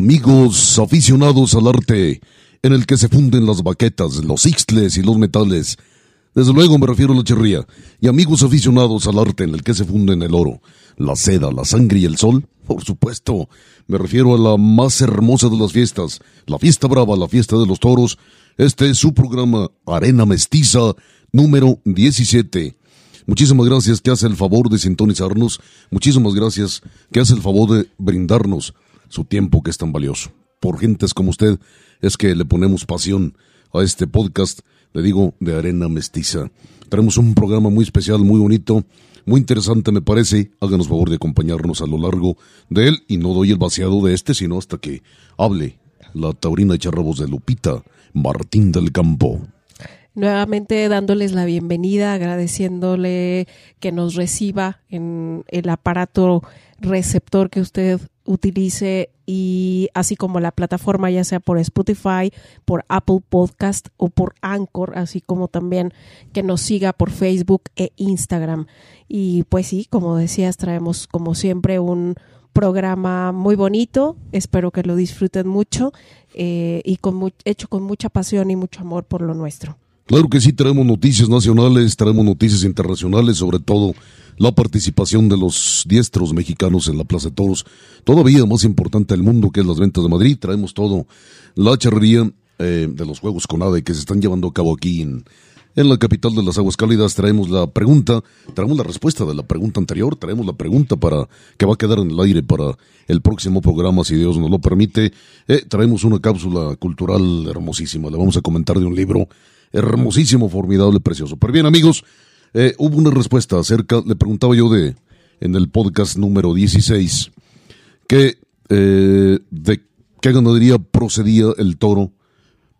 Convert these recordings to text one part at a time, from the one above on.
Amigos aficionados al arte, en el que se funden las baquetas, los ixtles y los metales. Desde luego me refiero a la cherría. Y amigos aficionados al arte, en el que se funden el oro, la seda, la sangre y el sol. Por supuesto, me refiero a la más hermosa de las fiestas, la fiesta brava, la fiesta de los toros. Este es su programa Arena Mestiza número 17. Muchísimas gracias que hace el favor de sintonizarnos. Muchísimas gracias que hace el favor de brindarnos su tiempo que es tan valioso. Por gentes como usted es que le ponemos pasión a este podcast, le digo, de Arena Mestiza. Tenemos un programa muy especial, muy bonito, muy interesante me parece. Háganos favor de acompañarnos a lo largo de él y no doy el vaciado de este, sino hasta que hable la taurina de charrabos de Lupita Martín del Campo nuevamente dándoles la bienvenida, agradeciéndole que nos reciba en el aparato receptor que usted utilice y así como la plataforma ya sea por Spotify, por Apple Podcast o por Anchor, así como también que nos siga por Facebook e Instagram. Y pues sí, como decías, traemos como siempre un programa muy bonito, espero que lo disfruten mucho eh, y con hecho con mucha pasión y mucho amor por lo nuestro. Claro que sí, traemos noticias nacionales, traemos noticias internacionales, sobre todo la participación de los diestros mexicanos en la Plaza de Toros. Todavía más importante del mundo que es las ventas de Madrid. Traemos todo la charrería eh, de los Juegos con ADE que se están llevando a cabo aquí en, la capital de las aguas cálidas. Traemos la pregunta, traemos la respuesta de la pregunta anterior, traemos la pregunta para que va a quedar en el aire para el próximo programa, si Dios nos lo permite. Eh, traemos una cápsula cultural hermosísima. Le vamos a comentar de un libro hermosísimo, formidable, precioso. Pero bien, amigos, eh, hubo una respuesta acerca, le preguntaba yo de, en el podcast número 16, que, eh, de qué ganadería procedía el toro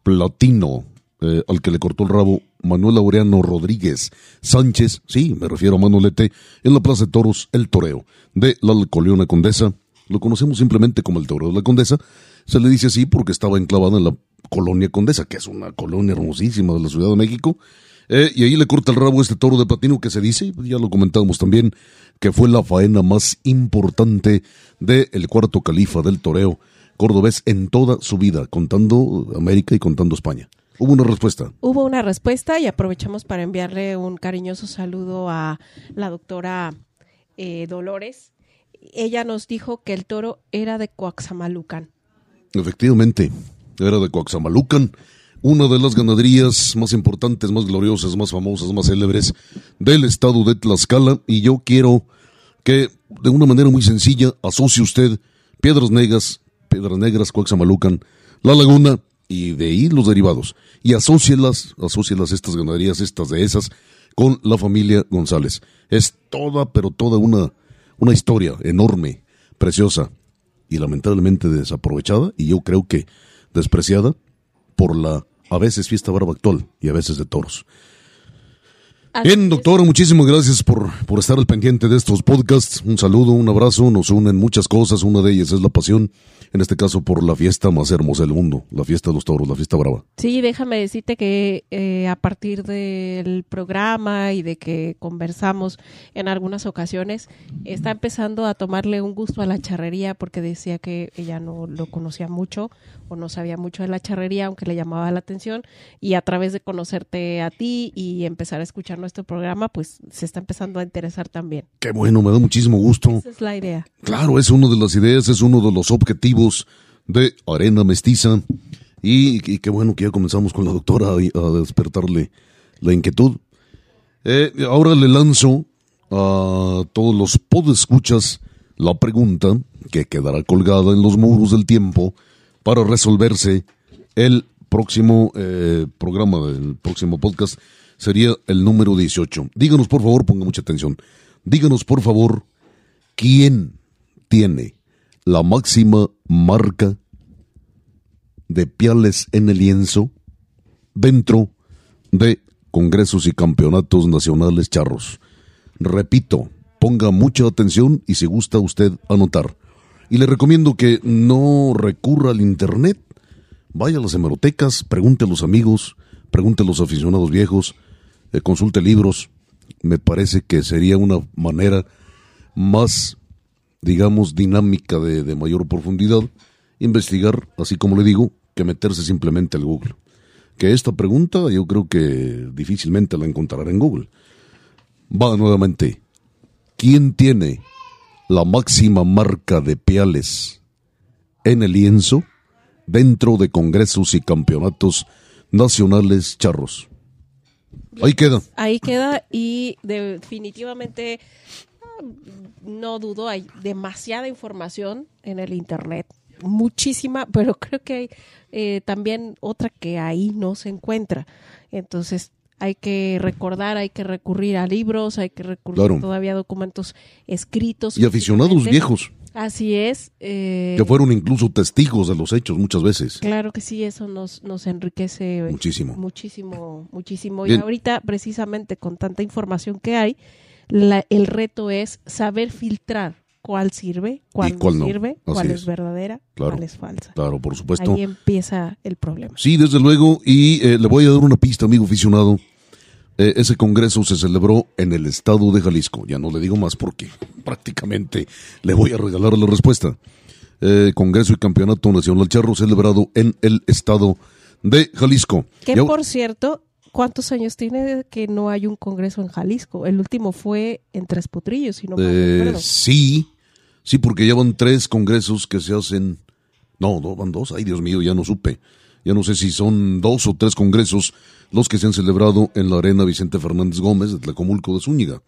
platino eh, al que le cortó el rabo Manuel Laureano Rodríguez Sánchez, sí, me refiero a Manolete, en la Plaza de Toros El Toreo, de la Alcoleona Condesa. Lo conocemos simplemente como el Toreo de la Condesa. Se le dice así porque estaba enclavada en la Colonia Condesa, que es una colonia hermosísima de la Ciudad de México, eh, y ahí le corta el rabo este toro de platino que se dice, ya lo comentábamos también, que fue la faena más importante del cuarto califa del toreo cordobés en toda su vida, contando América y contando España. Hubo una respuesta. Hubo una respuesta y aprovechamos para enviarle un cariñoso saludo a la doctora eh, Dolores. Ella nos dijo que el toro era de Coaxamalucan. Efectivamente, era de Coaxamalucan una de las ganaderías más importantes, más gloriosas, más famosas, más célebres del estado de Tlaxcala. Y yo quiero que de una manera muy sencilla asocie usted Piedras Negras, Piedras Negras, Coaxamalucan, La Laguna y de ahí los derivados. Y asócielas, asócielas estas ganaderías, estas de esas con la familia González. Es toda, pero toda una, una historia enorme, preciosa y lamentablemente desaprovechada y yo creo que despreciada por la a veces fiesta barba actual y a veces de toros. Bien, doctora, muchísimas gracias por, por estar al pendiente de estos podcasts. Un saludo, un abrazo, nos unen muchas cosas, una de ellas es la pasión, en este caso por la fiesta más hermosa del mundo, la fiesta de los toros, la fiesta brava. Sí, déjame decirte que eh, a partir del programa y de que conversamos en algunas ocasiones, está empezando a tomarle un gusto a la charrería porque decía que ella no lo conocía mucho o no sabía mucho de la charrería, aunque le llamaba la atención, y a través de conocerte a ti y empezar a escuchar nuestro programa, pues se está empezando a interesar también. Qué bueno, me da muchísimo gusto. Esa es la idea. Claro, es una de las ideas, es uno de los objetivos de Arena Mestiza. Y, qué bueno que ya comenzamos con la doctora a, despertarle la inquietud. Eh, ahora le lanzo a todos los podescuchas la pregunta que quedará colgada en los muros del tiempo para resolverse el próximo eh, programa, del próximo podcast sería el número 18. Díganos, por favor, ponga mucha atención. Díganos, por favor, quién tiene la máxima marca de piales en el lienzo dentro de congresos y campeonatos nacionales charros. Repito, ponga mucha atención y si gusta usted anotar. Y le recomiendo que no recurra al internet, vaya a las hemerotecas, pregunte a los amigos, pregunte a los aficionados viejos, eh, consulte libros, me parece que sería una manera más, digamos, dinámica de, mayor profundidad, investigar, así como le digo, que meterse simplemente al Google. Que esta pregunta yo creo que difícilmente la encontrará en Google. Va nuevamente. ¿Quién tiene la máxima marca de piales en el lienzo dentro de congresos y campeonatos nacionales charros? Ahí queda. Ahí queda y definitivamente ah, no dudo, hay demasiada información en el Internet, muchísima, pero creo que hay eh, también otra que ahí no se encuentra. Entonces hay que recordar, hay que recurrir a libros, hay que recurrir todavía a documentos escritos. Y aficionados viejos. Así es. Eh, que fueron incluso testigos de los hechos muchas veces. Claro que sí, eso nos, nos enriquece muchísimo. Muchísimo, muchísimo. Y ahorita, precisamente con tanta información que hay, el reto es saber filtrar cuál sirve, cuál, no sirve, cuál es. verdadera, cuál es falsa. Claro, por supuesto. Ahí empieza el problema. Sí, desde luego. Y eh, le voy a dar una pista, amigo aficionado. Eh, ese congreso se celebró en el estado de Jalisco. Ya no le digo más porque prácticamente le voy a regalar la respuesta. Eh, congreso y Campeonato Nacional Charro celebrado en el estado de Jalisco. Que por cierto, ¿cuántos años tiene que no hay un congreso en Jalisco? El último fue en Tres Potrillos, si no eh, Sí, sí, porque ya van tres congresos que se hacen. No, van dos. Ay, Dios mío, ya no supe. Ya no sé si son dos o tres congresos los que se han celebrado en la Arena Vicente Fernández Gómez de Tlacomulco de Zúñiga.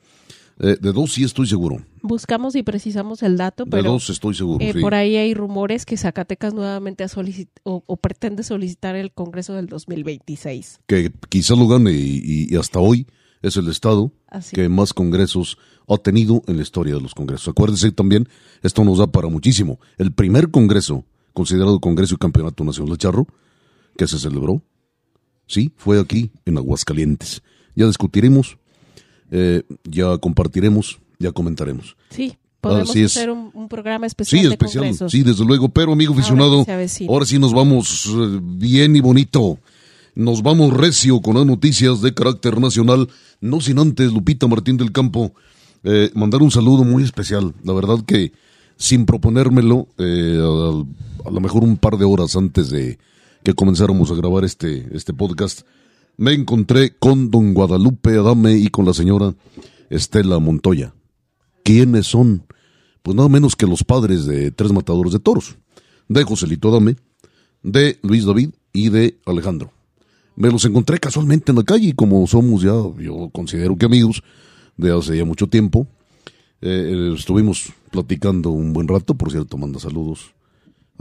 Eh, de dos sí estoy seguro. Buscamos y precisamos el dato, pero... De dos estoy seguro, eh, Por ahí hay rumores que Zacatecas nuevamente o, pretende solicitar el Congreso del 2026. Que quizás lo gane y, hasta hoy es el Estado que más congresos ha tenido en la historia de los congresos. Acuérdense también, esto nos da para muchísimo. El primer congreso, considerado Congreso y Campeonato Nacional de Charro, que se celebró Sí, fue aquí, en Aguascalientes. Ya discutiremos, eh, ya compartiremos, ya comentaremos. Sí, podemos hacer un, programa especial. Sí, especial, sí, desde luego. Pero, amigo aficionado, ahora, sí nos vamos eh, bien y bonito. Nos vamos recio con las noticias de carácter nacional. No sin antes, Lupita Martín del Campo, eh, mandar un saludo muy especial. La verdad que sin proponérmelo, a, a lo mejor un par de horas antes de, que comenzáramos a grabar este, este podcast, me encontré con don Guadalupe Adame y con la señora Estela Montoya. ¿Quiénes son? Pues nada menos que los padres de tres matadores de toros, de Joselito Adame, de Luis David y de Alejandro. Me los encontré casualmente en la calle y como somos ya, yo considero que amigos de hace ya mucho tiempo, eh, estuvimos platicando un buen rato, por cierto, manda saludos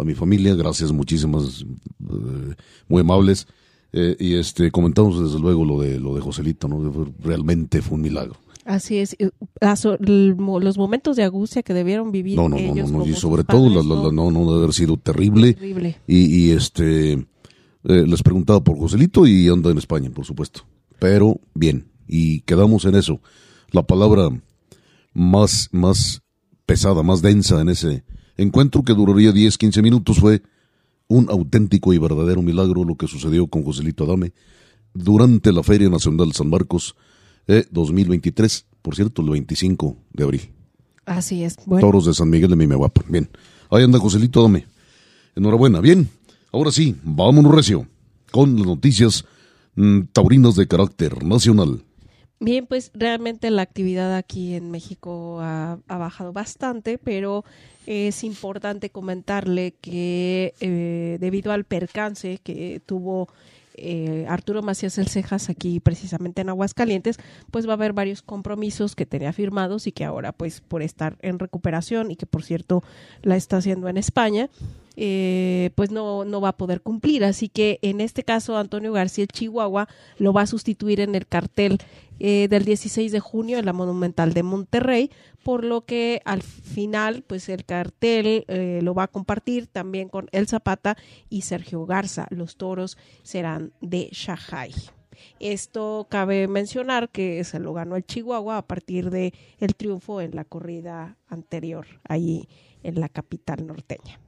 a mi familia, gracias muchísimas, eh, muy amables. Eh, y este comentamos desde luego lo de lo de Joselito, ¿no? Realmente fue un milagro. Así es, los momentos de angustia que debieron vivir no, no, ellos no, no, y sobre todo no, no debe haber sido terrible. Y, y, este eh, les preguntaba por Joselito y anda en España, por supuesto. Pero bien, y quedamos en eso. La palabra más, más pesada, más densa en ese encuentro que duraría 10, 15 minutos fue un auténtico y verdadero milagro lo que sucedió con Joselito Adame durante la Feria Nacional San Marcos eh, 2023, por cierto, el 25 de abril. Así es. Bueno. Toros de San Miguel de Mimehuapa. Bien. Ahí anda Joselito Adame. Enhorabuena. Bien. Ahora sí, vámonos recio con las noticias mm, taurinas de carácter nacional. Bien, pues realmente la actividad aquí en México ha, bajado bastante, pero es importante comentarle que eh, debido al percance que tuvo eh, Arturo Macías El Cejas aquí precisamente en Aguascalientes, pues va a haber varios compromisos que tenía firmados y que ahora pues por estar en recuperación y que por cierto la está haciendo en España, eh, pues no, no va a poder cumplir. Así que en este caso Antonio García Chihuahua lo va a sustituir en el cartel eh, del 16 de junio en la Monumental de Monterrey, por lo que al final, pues el cartel eh, lo va a compartir también con El Zapata y Sergio Garza. Los toros serán de Shanghai. Esto cabe mencionar que se lo ganó el Chihuahua a partir de triunfo en la corrida anterior allí en la capital norteña.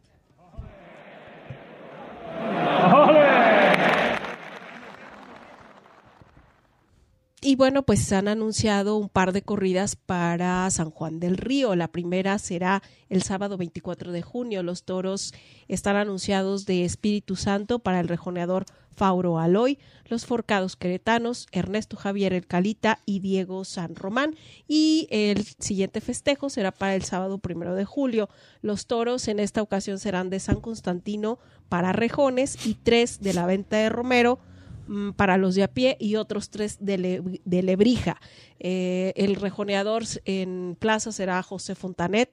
Y bueno, pues se han anunciado un par de corridas para San Juan del Río. La primera será el sábado 24 de junio. Los toros están anunciados de Espíritu Santo para el rejoneador Fauro Aloy, los forcados queretanos, Ernesto Javier El Calita y Diego San Román. Y el siguiente festejo será para el sábado primero de julio. Los toros en esta ocasión serán de San Constantino para rejones y tres de la venta de Romero Mm, para los de a pie y otros tres de, Lebrija. Eh, el rejoneador en plaza será José Fontanet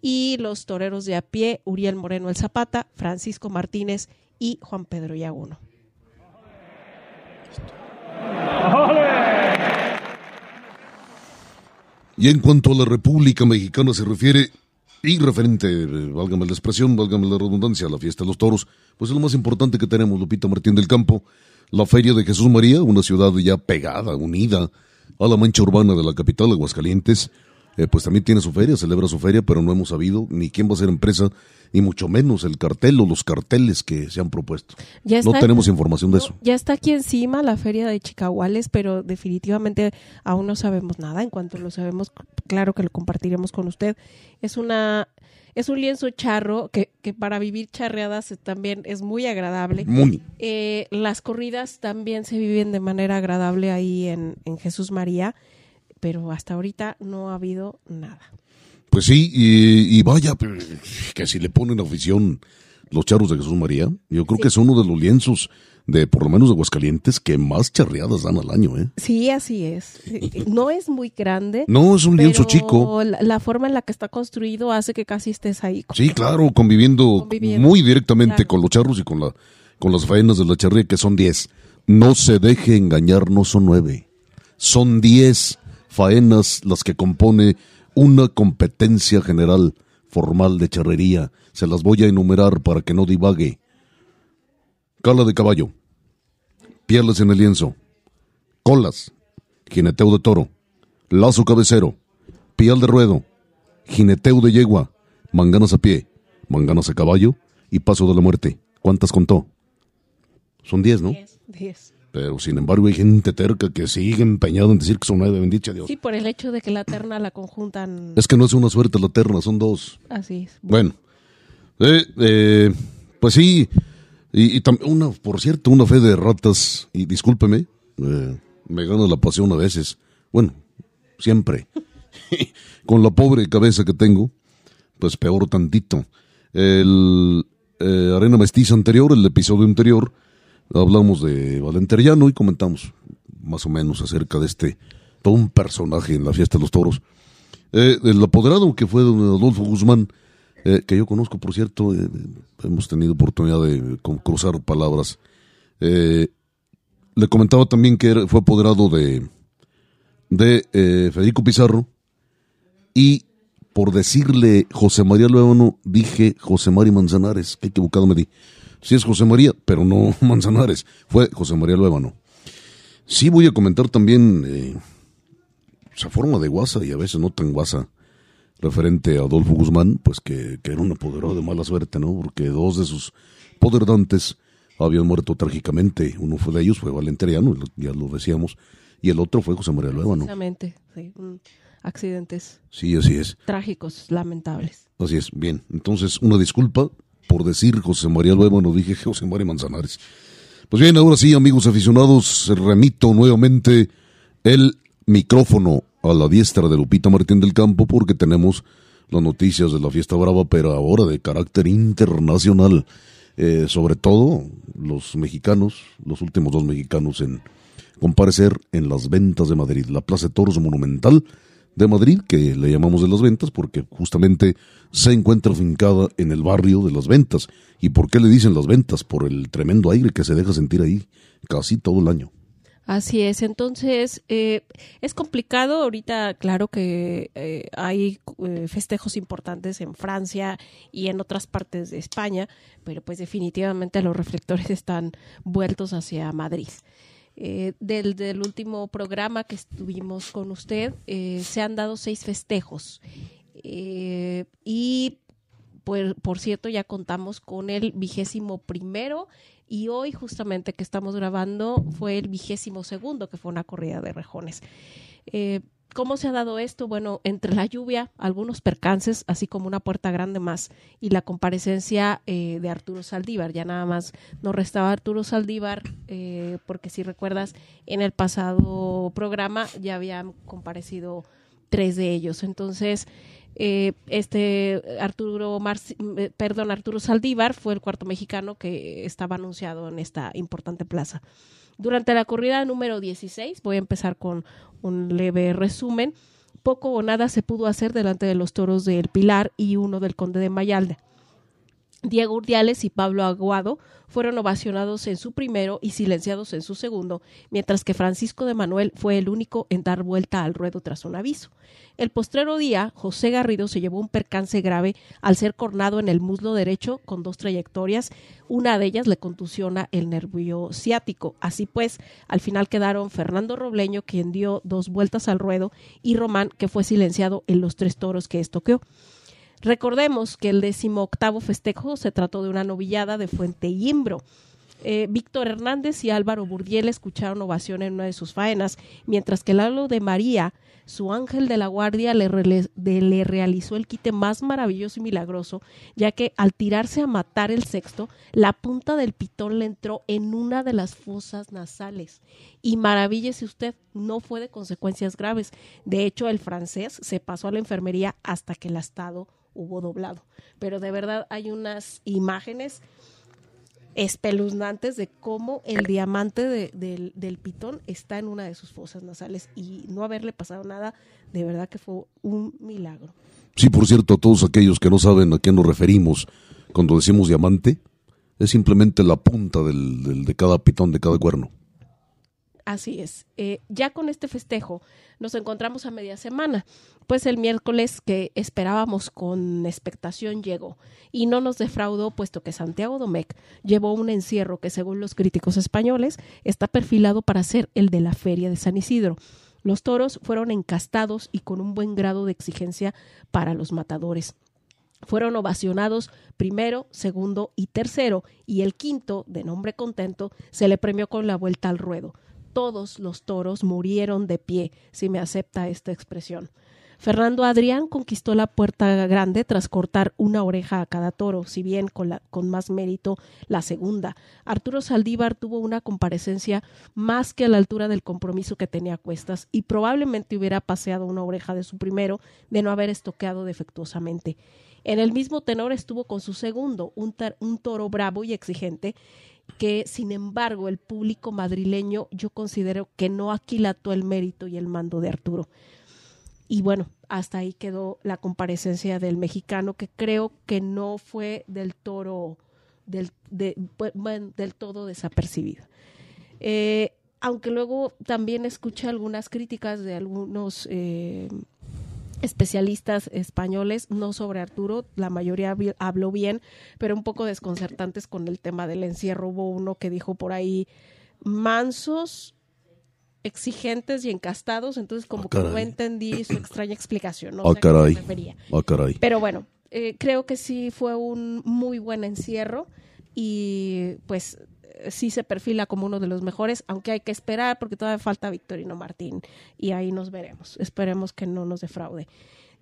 y los toreros de a pie, Uriel Moreno el Zapata, Francisco Martínez y Juan Pedro Yaguno. Y en cuanto a la República Mexicana se refiere, y referente, válgame la expresión, válgame la redundancia, a la fiesta de los toros, pues es lo más importante que tenemos, Lupita Martín del Campo, la Feria de Jesús María, una ciudad ya pegada, unida a la mancha urbana de la capital, Aguascalientes, eh, pues también tiene su feria, celebra su feria, pero no hemos sabido ni quién va a ser empresa, ni mucho menos el cartel o los carteles que se han propuesto. no tenemos información de eso. Ya está aquí encima la feria de Chicahuales, pero definitivamente aún no sabemos nada. En cuanto lo sabemos, claro que lo compartiremos con usted. Es una es un lienzo charro que, que para vivir charreadas también es muy agradable. Muy. Eh, las corridas también se viven de manera agradable ahí en, en Jesús María, pero hasta ahorita no ha habido nada. Pues sí, y, y vaya, que si le ponen afición los charros de Jesús María, yo creo que es uno de los lienzos de por lo menos de Aguascalientes que más charreadas dan al año, ¿eh? Sí, así es. No es muy grande. No, es un lienzo chico. La, forma en la que está construido hace que casi estés ahí. Sí, claro, conviviendo, muy directamente con los charros y con la con las faenas de la charrería que son 10. No se deje engañar, no son nueve. Son 10 faenas las que compone una competencia general formal de charrería. Se las voy a enumerar para que no divague. Cala de caballo, pieles en el lienzo, colas, jineteo de toro, lazo cabecero, pial de ruedo, jineteo de yegua, manganas a pie, manganas a caballo. Y paso de la muerte. ¿Cuántas contó? Son diez, ¿no? Diez, Pero sin embargo hay gente terca que sigue empeñada en decir que son nueve, bendicha Dios. Sí, por el hecho de que la terna la conjuntan. Es que no es una suerte la terna, son dos. Así es. Bueno, eh, eh, pues sí, y, y una, por cierto, una fe de ratas, y discúlpeme, eh, me gana la pasión a veces. Bueno, siempre. Con la pobre cabeza que tengo, pues peor tantito. El eh, Arena Mestiza anterior, el episodio anterior, hablamos de Valenteriano y comentamos más o menos acerca de este, todo un personaje en la fiesta de los toros. Eh, el apoderado que fue don Adolfo Guzmán, eh, que yo conozco, por cierto, eh, hemos tenido oportunidad de cruzar palabras. Eh, le comentaba también que fue apoderado de, de Federico Pizarro y por decirle José María Luevano, dije José María Manzanares, qué equivocado me di. Sí es José María, pero no Manzanares, fue José María Luevano. Sí, voy a comentar también eh, esa forma de guasa y a veces no tan guasa referente a Adolfo Guzmán, pues que, que era un apoderado de mala suerte, ¿no? Porque dos de sus poderdantes habían muerto trágicamente. Uno fue de ellos, fue Valenteriano, ya lo decíamos, y el otro fue José María Lueva, ¿no? Exactamente, sí. Accidentes. Sí, así es. Trágicos, lamentables. Así es, bien. Entonces, una disculpa por decir José María Lueva, no dije José María Manzanares. Pues bien, ahora sí, amigos aficionados, remito nuevamente el micrófono a la diestra de Lupita Martín del Campo porque tenemos las noticias de la fiesta brava, pero ahora de carácter internacional. Eh, sobre todo los mexicanos, los últimos dos mexicanos en comparecer en las ventas de Madrid, la Plaza de Toros Monumental de Madrid, que le llamamos de las ventas porque justamente se encuentra fincada en el barrio de las ventas. ¿Y por qué le dicen las ventas? Por el tremendo aire que se deja sentir ahí casi todo el año. Así es, entonces eh, es complicado. Ahorita, claro que eh, hay eh, festejos importantes en Francia y en otras partes de España, pero pues definitivamente los reflectores están vueltos hacia Madrid. Del, del, último programa que estuvimos con usted, se han dado seis festejos. y pues, por cierto, ya contamos con el vigésimo primero y hoy justamente que estamos grabando fue el vigésimo segundo, que fue una corrida de rejones. ¿Cómo se ha dado esto? Bueno, entre la lluvia, algunos percances, así como una puerta grande más, y la comparecencia eh, de Arturo Saldívar. Ya nada más nos restaba Arturo Saldívar, eh, porque si recuerdas, en el pasado programa ya habían comparecido tres de ellos. Entonces, eh, este Arturo eh, perdón, Arturo Saldívar fue el cuarto mexicano que estaba anunciado en esta importante plaza. Durante la corrida número 16, voy a empezar con un leve resumen, poco o nada se pudo hacer delante de los toros del Pilar y uno del Conde de Mayalde. Diego Urdiales y Pablo Aguado fueron ovacionados en su primero y silenciados en su segundo, mientras que Francisco de Manuel fue el único en dar vuelta al ruedo tras un aviso. El postrero día, José Garrido se llevó un percance grave al ser cornado en el muslo derecho con dos trayectorias, una de ellas le contusiona el nervio ciático. Así pues, al final quedaron Fernando Robleño, quien dio dos vueltas al ruedo, y Román, que fue silenciado en los tres toros que estoqueó. Recordemos que el decimoctavo festejo se trató de una novillada de Fuente Imbro. Eh, Víctor Hernández y Álvaro Burdiel escucharon ovación en una de sus faenas, mientras que Lalo de María, su ángel de la guardia, le, realizó el quite más maravilloso y milagroso, ya que al tirarse a matar el sexto, la punta del pitón le entró en una de las fosas nasales. Y maravíllese usted, no fue de consecuencias graves. De hecho, el francés se pasó a la enfermería hasta que el estado hubo doblado. Pero de verdad hay unas imágenes espeluznantes de cómo el diamante del, pitón está en una de sus fosas nasales y no haberle pasado nada, de verdad que fue un milagro. Sí, por cierto, a todos aquellos que no saben a qué nos referimos cuando decimos diamante, es simplemente la punta del, de cada pitón, de cada cuerno. Así es. Eh, ya con este festejo nos encontramos a media semana, pues el miércoles que esperábamos con expectación llegó y no nos defraudó puesto que Santiago Domecq llevó un encierro que según los críticos españoles está perfilado para ser el de la feria de San Isidro. Los toros fueron encastados y con un buen grado de exigencia para los matadores. Fueron ovacionados primero, segundo y tercero, y el quinto, de nombre contento, se le premió con la vuelta al ruedo todos los toros murieron de pie, si me acepta esta expresión. Fernando Adrián conquistó la puerta grande tras cortar una oreja a cada toro, si bien con, más mérito la segunda. Arturo Saldívar tuvo una comparecencia más que a la altura del compromiso que tenía a cuestas y probablemente hubiera paseado una oreja de su primero de no haber estoqueado defectuosamente. En el mismo tenor estuvo con su segundo, un, un toro bravo y exigente, que sin embargo el público madrileño yo considero que no aquilató el mérito y el mando de Arturo. Y bueno, hasta ahí quedó la comparecencia del mexicano que creo que no fue del toro del, del todo desapercibido. Eh, aunque luego también escuché algunas críticas de algunos eh, especialistas españoles, no sobre Arturo, la mayoría habló bien, pero un poco desconcertantes con el tema del encierro. Hubo uno que dijo por ahí, mansos exigentes y encastados, entonces como Ah, que no entendí su extraña explicación. No sé a qué se caray. Ah, caray. Pero bueno, eh, creo que sí fue un muy buen encierro y pues sí se perfila como uno de los mejores, aunque hay que esperar porque todavía falta Victorino Martín y ahí nos veremos. Esperemos que no nos defraude.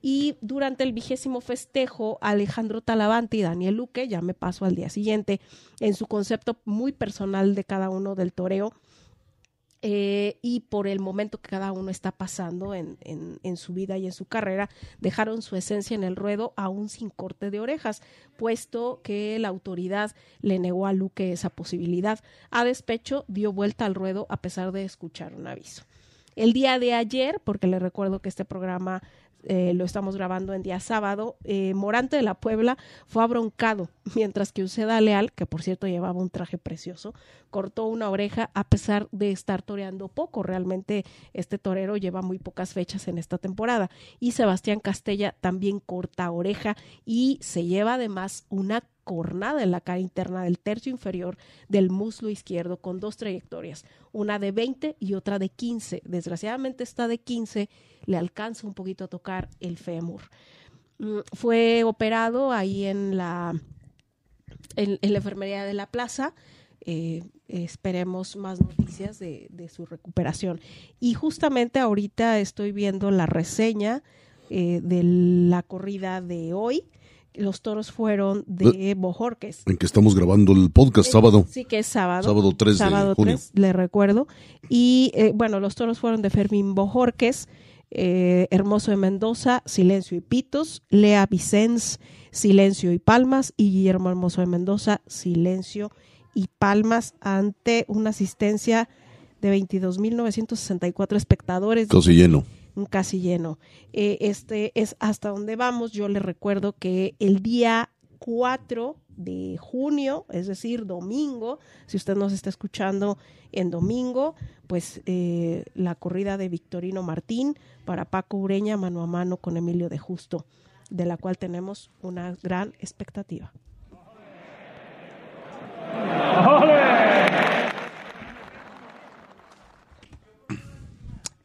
Y durante el vigésimo festejo, Alejandro Talavante y Daniel Luque, ya me paso al día siguiente, en su concepto muy personal de cada uno del toreo, eh, y por el momento que cada uno está pasando en, en- en su vida y en su carrera, dejaron su esencia en el ruedo aún sin corte de orejas, puesto que la autoridad le negó a Luque esa posibilidad. A despecho, dio vuelta al ruedo a pesar de escuchar un aviso. El día de ayer, porque le recuerdo que este programa eh, lo estamos grabando en día sábado, eh, Morante de la Puebla fue abroncado, mientras que Uceda Leal, que por cierto llevaba un traje precioso, cortó una oreja a pesar de estar toreando poco. Realmente este torero lleva muy pocas fechas en esta temporada. Y Sebastián Castella también corta oreja y se lleva además una cornada en la cara interna del tercio inferior del muslo izquierdo con dos trayectorias, una de 20 y otra de 15. Desgraciadamente esta de 15 le alcanza un poquito a tocar el fémur. Mm, Fue operado ahí en la, en, la enfermería de la plaza. Eh, esperemos más noticias de, de su recuperación. Y justamente ahorita estoy viendo la reseña eh, de la corrida de hoy. Los toros fueron de Bojorques. En que estamos grabando el podcast sábado. Sí, que es sábado. Sábado 3 de Sábado junio. 3, le recuerdo. Y eh, bueno, los toros fueron de Fermín Bojorques, eh, Hermoso de Mendoza, Silencio y Pitos, Lea Vicens, Silencio y Palmas, y Guillermo Hermoso de Mendoza, Silencio y Palmas, ante una asistencia de 22.964 espectadores Casi lleno. Casi lleno. Eh, este es hasta donde vamos. Yo le recuerdo que el día 4 de junio, es decir, domingo, si usted nos está escuchando en domingo, pues eh, la corrida de Victorino Martín para Paco Ureña mano a mano con Emilio de Justo, de la cual tenemos una gran expectativa.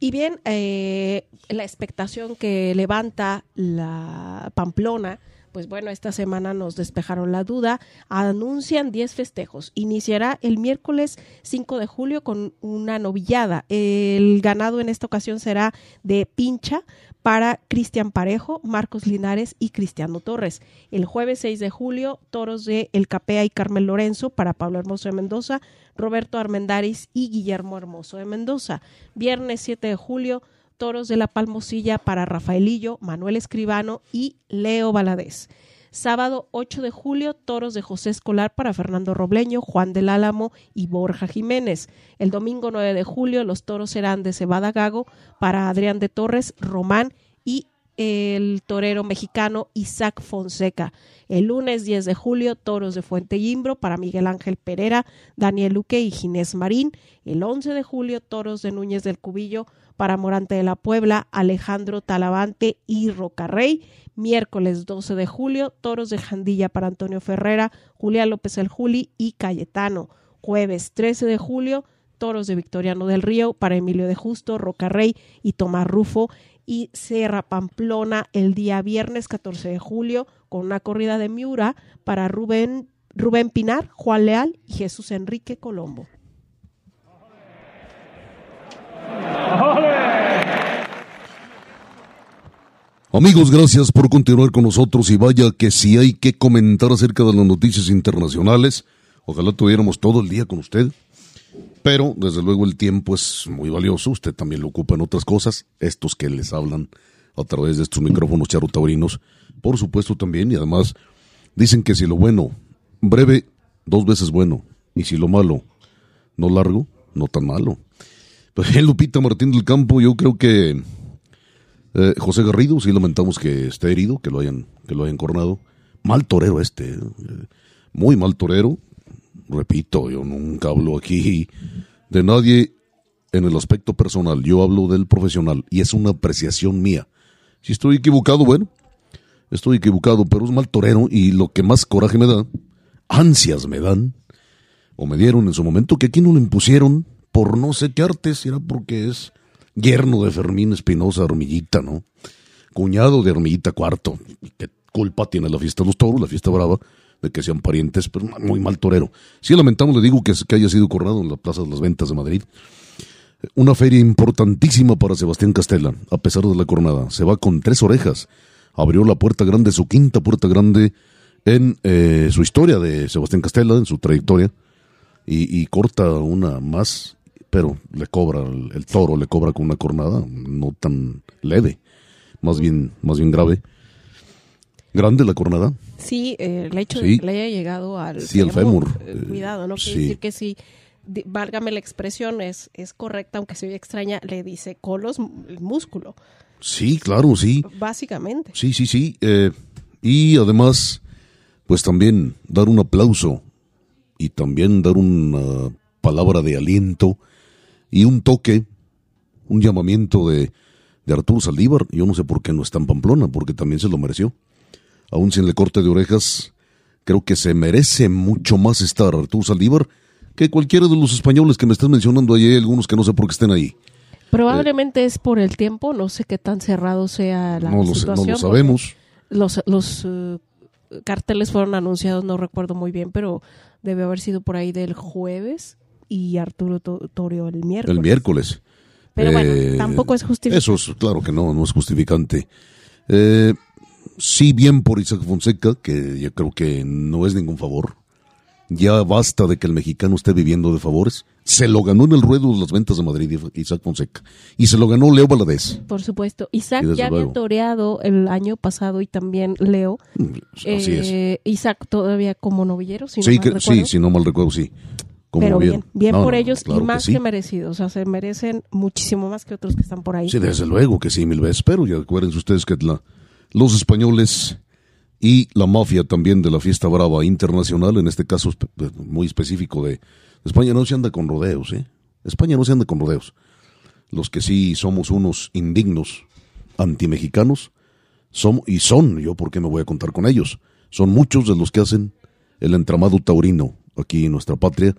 Y bien, eh, la expectación que levanta la Pamplona, pues bueno, esta semana nos despejaron la duda, anuncian 10 festejos. Iniciará el miércoles 5 de julio con una novillada. El ganado en esta ocasión será de pincha para Cristian Parejo, Marcos Linares y Cristiano Torres. El jueves 6 de julio, toros de El Capea y Carmen Lorenzo para Pablo Hermoso de Mendoza, Roberto Armendáriz y Guillermo Hermoso de Mendoza. Viernes 7 de julio, toros de la Palmosilla para Rafaelillo, Manuel Escribano y Leo Valadez. Sábado 8 de julio, toros de José Escolar para Fernando Robleño, Juan del Álamo y Borja Jiménez. El domingo 9 de julio, los toros serán de Cebada Gago para Adrián de Torres, Román y el torero mexicano Isaac Fonseca. El lunes 10 de julio, toros de Fuente Imbro para Miguel Ángel Pereira, Daniel Luque y Ginés Marín. El 11 de julio, toros de Núñez del Cubillo para Morante de la Puebla, Alejandro Talavante y Rocarrey. Miércoles 12 de julio, toros de Jandilla para Antonio Ferrera, Julián López el Juli y Cayetano. Jueves 13 de julio, toros de Victoriano del Río para Emilio de Justo, Rocarrey y Tomás Rufo. Y Sierra Pamplona el día viernes 14 de julio con una corrida de Miura para Rubén, Rubén Pinar, Juan Leal y Jesús Enrique Colombo. Amigos, gracias por continuar con nosotros y vaya que si hay que comentar acerca de las noticias internacionales, ojalá tuviéramos todo el día con usted, pero desde luego el tiempo es muy valioso, usted también lo ocupa en otras cosas, estos que les hablan a través de estos micrófonos charutaurinos, por supuesto también, y además dicen que si lo bueno, breve, dos veces bueno, y si lo malo, no largo, no tan malo. Pues Lupita Martín del Campo, yo creo que eh, José Garrido, sí lamentamos que esté herido, que lo hayan, que lo hayan cornado. Mal torero este, eh, muy mal torero. Repito, yo nunca hablo aquí de nadie en el aspecto personal, yo hablo del profesional y es una apreciación mía. Si estoy equivocado, bueno, estoy equivocado, pero es mal torero y lo que más coraje me da, ansias me dan, o me dieron en su momento, que aquí no lo impusieron por no sé qué arte, será porque es yerno de Fermín Espinosa Armillita, ¿no? Cuñado de Armillita Cuarto. ¿Qué culpa tiene la fiesta de los toros, la fiesta brava, de que sean parientes, pero muy mal torero. Sí lamentamos, le digo, que, que haya sido coronado en la Plaza de las Ventas de Madrid. Una feria importantísima para Sebastián Castela, a pesar de la coronada. Se va con tres orejas. Abrió la puerta grande, su quinta puerta grande en eh, su historia de Sebastián Castela, en su trayectoria. Y corta una más, pero le cobra, el, el, toro le cobra con una cornada no tan leve, más bien, más bien grave. Grande la cornada. Sí, eh, el hecho sí. de que le haya llegado al sí, fémur. fémur. Eh, cuidado, ¿no? Quiere sí. decir que sí válgame la expresión, es, es correcta, aunque se oye extraña, le dice colos el músculo. Sí, claro, sí. Básicamente. Sí, sí, sí. Eh, y además, pues también dar un aplauso y también dar una palabra de aliento y un toque, un llamamiento de, de Arturo Saldívar. Yo no sé por qué no está en Pamplona, porque también se lo mereció. Aún sin el corte de orejas, creo que se merece mucho más estar Arturo Saldívar que cualquiera de los españoles que me estás mencionando ahí, hay algunos que no sé por qué estén ahí. Probablemente eh, es por el tiempo, no sé qué tan cerrado sea la no situación. Lo, no lo sabemos. Los, los uh, carteles fueron anunciados, no recuerdo muy bien, pero debe haber sido por ahí del jueves y Arturo Torio el miércoles. El miércoles. Pero eh, bueno, tampoco es justificante. Eso es, claro que no, no es justificante. Eh, sí, bien por Isaac Fonseca, que yo creo que no es ningún favor ya basta de que el mexicano esté viviendo de favores. Se lo ganó en el ruedo de las ventas de Madrid Isaac Fonseca. Y se lo ganó Leo Valadez. Por supuesto. Isaac ya había toreado el año pasado y también Leo. Así eh, es. Isaac todavía como novillero, si no sí, mal que, recuerdo. sí, si no mal recuerdo, sí. Como Pero bien, bien, bien no, por no, ellos claro y más que, que, sí. merecidos. O sea, se merecen muchísimo más que otros que están por ahí. Sí, desde luego que sí, mil veces. Pero ya acuérdense ustedes que la, los españoles y la mafia también de la fiesta brava internacional, en este caso muy específico de España, no se anda con rodeos, ¿eh? España no se anda con rodeos. Los que sí somos unos indignos antimexicanos, somos, y son, yo por qué me voy a contar con ellos, son muchos de los que hacen el entramado taurino aquí en nuestra patria,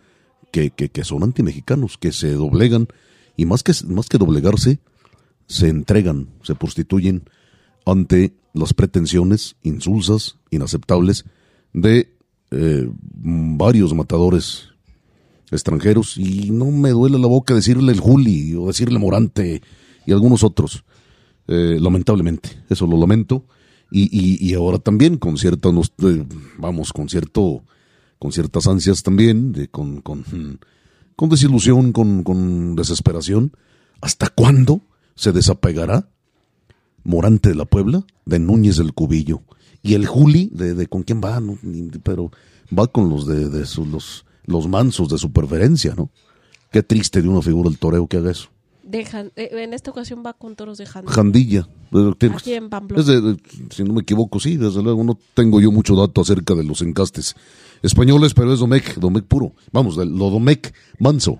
que, que, que son antimexicanos, que se doblegan, y más que, más que doblegarse, se entregan, se prostituyen ante las pretensiones insulsas, inaceptables, de eh, varios matadores extranjeros, y no me duele la boca decirle el Juli o decirle Morante y algunos otros, eh, lamentablemente, eso lo lamento, y, y, ahora también con cierta, eh, vamos, con cierto, con ciertas ansias también, de, con, con, con desilusión, con, con desesperación, ¿hasta cuándo se desapegará Morante de la Puebla, de Núñez del Cubillo. Y el Juli, de, de con quién va, ¿no? pero va con los de, de su, los, los mansos de su preferencia, ¿no? Qué triste de una figura del toreo que haga eso. De Jan- eh, en esta ocasión va con toros de Jandilla. Jandilla. Aquí en Pamplona. Es de- de- si no me equivoco, sí, desde luego no tengo yo mucho dato acerca de los encastes españoles, pero es Domecq, Domecq puro. Vamos, lo Domecq manso.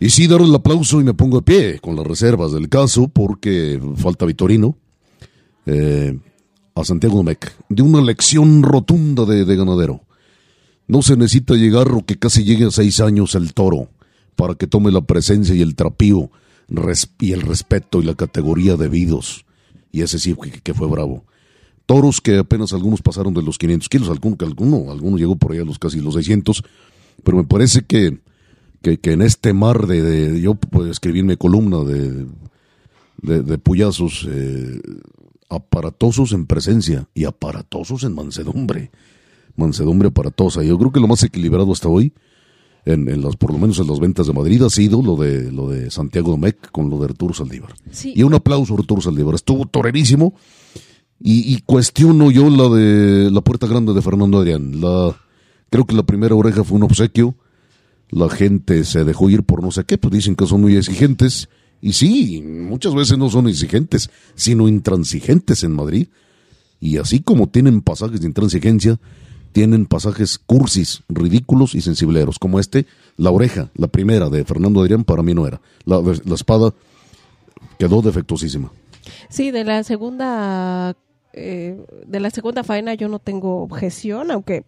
Y sí, darle el aplauso y me pongo de pie con las reservas del caso porque falta Vitorino. eh, a Santiago Domecq, de una lección rotunda de, de ganadero. No se necesita llegar o que casi llegue a seis años el toro para que tome la presencia y el trapío y el respeto y la categoría debidos. Y ese sí que, fue bravo. Toros que apenas algunos pasaron de los 500 kilos, alguno, alguno, alguno llegó por ahí a los casi los 600, pero me parece que, que, en este mar de, yo pues, escribí en mi columna de, de, de puyazos eh, aparatosos en presencia y aparatosos en mansedumbre. Mansedumbre aparatosa. Yo creo que lo más equilibrado hasta hoy, en, en las, por lo menos en las ventas de Madrid, ha sido lo de, lo de Santiago Domecq con lo de Arturo Saldívar. Sí. Y un aplauso a Arturo Saldívar. Estuvo torerísimo. Y, y cuestiono yo la de la puerta grande de Fernando Adrián. La, creo que la primera oreja fue un obsequio. La gente se dejó ir por no sé qué, pues dicen que son muy exigentes. Y sí, muchas veces no son exigentes, sino intransigentes en Madrid. Y así como tienen pasajes de intransigencia, tienen pasajes cursis, ridículos y sensibleros, como este, la oreja, la primera de Fernando Adrián, para mí no era. La, la espada quedó defectuosísima. Sí, de la segunda eh, de la segunda faena yo no tengo objeción, aunque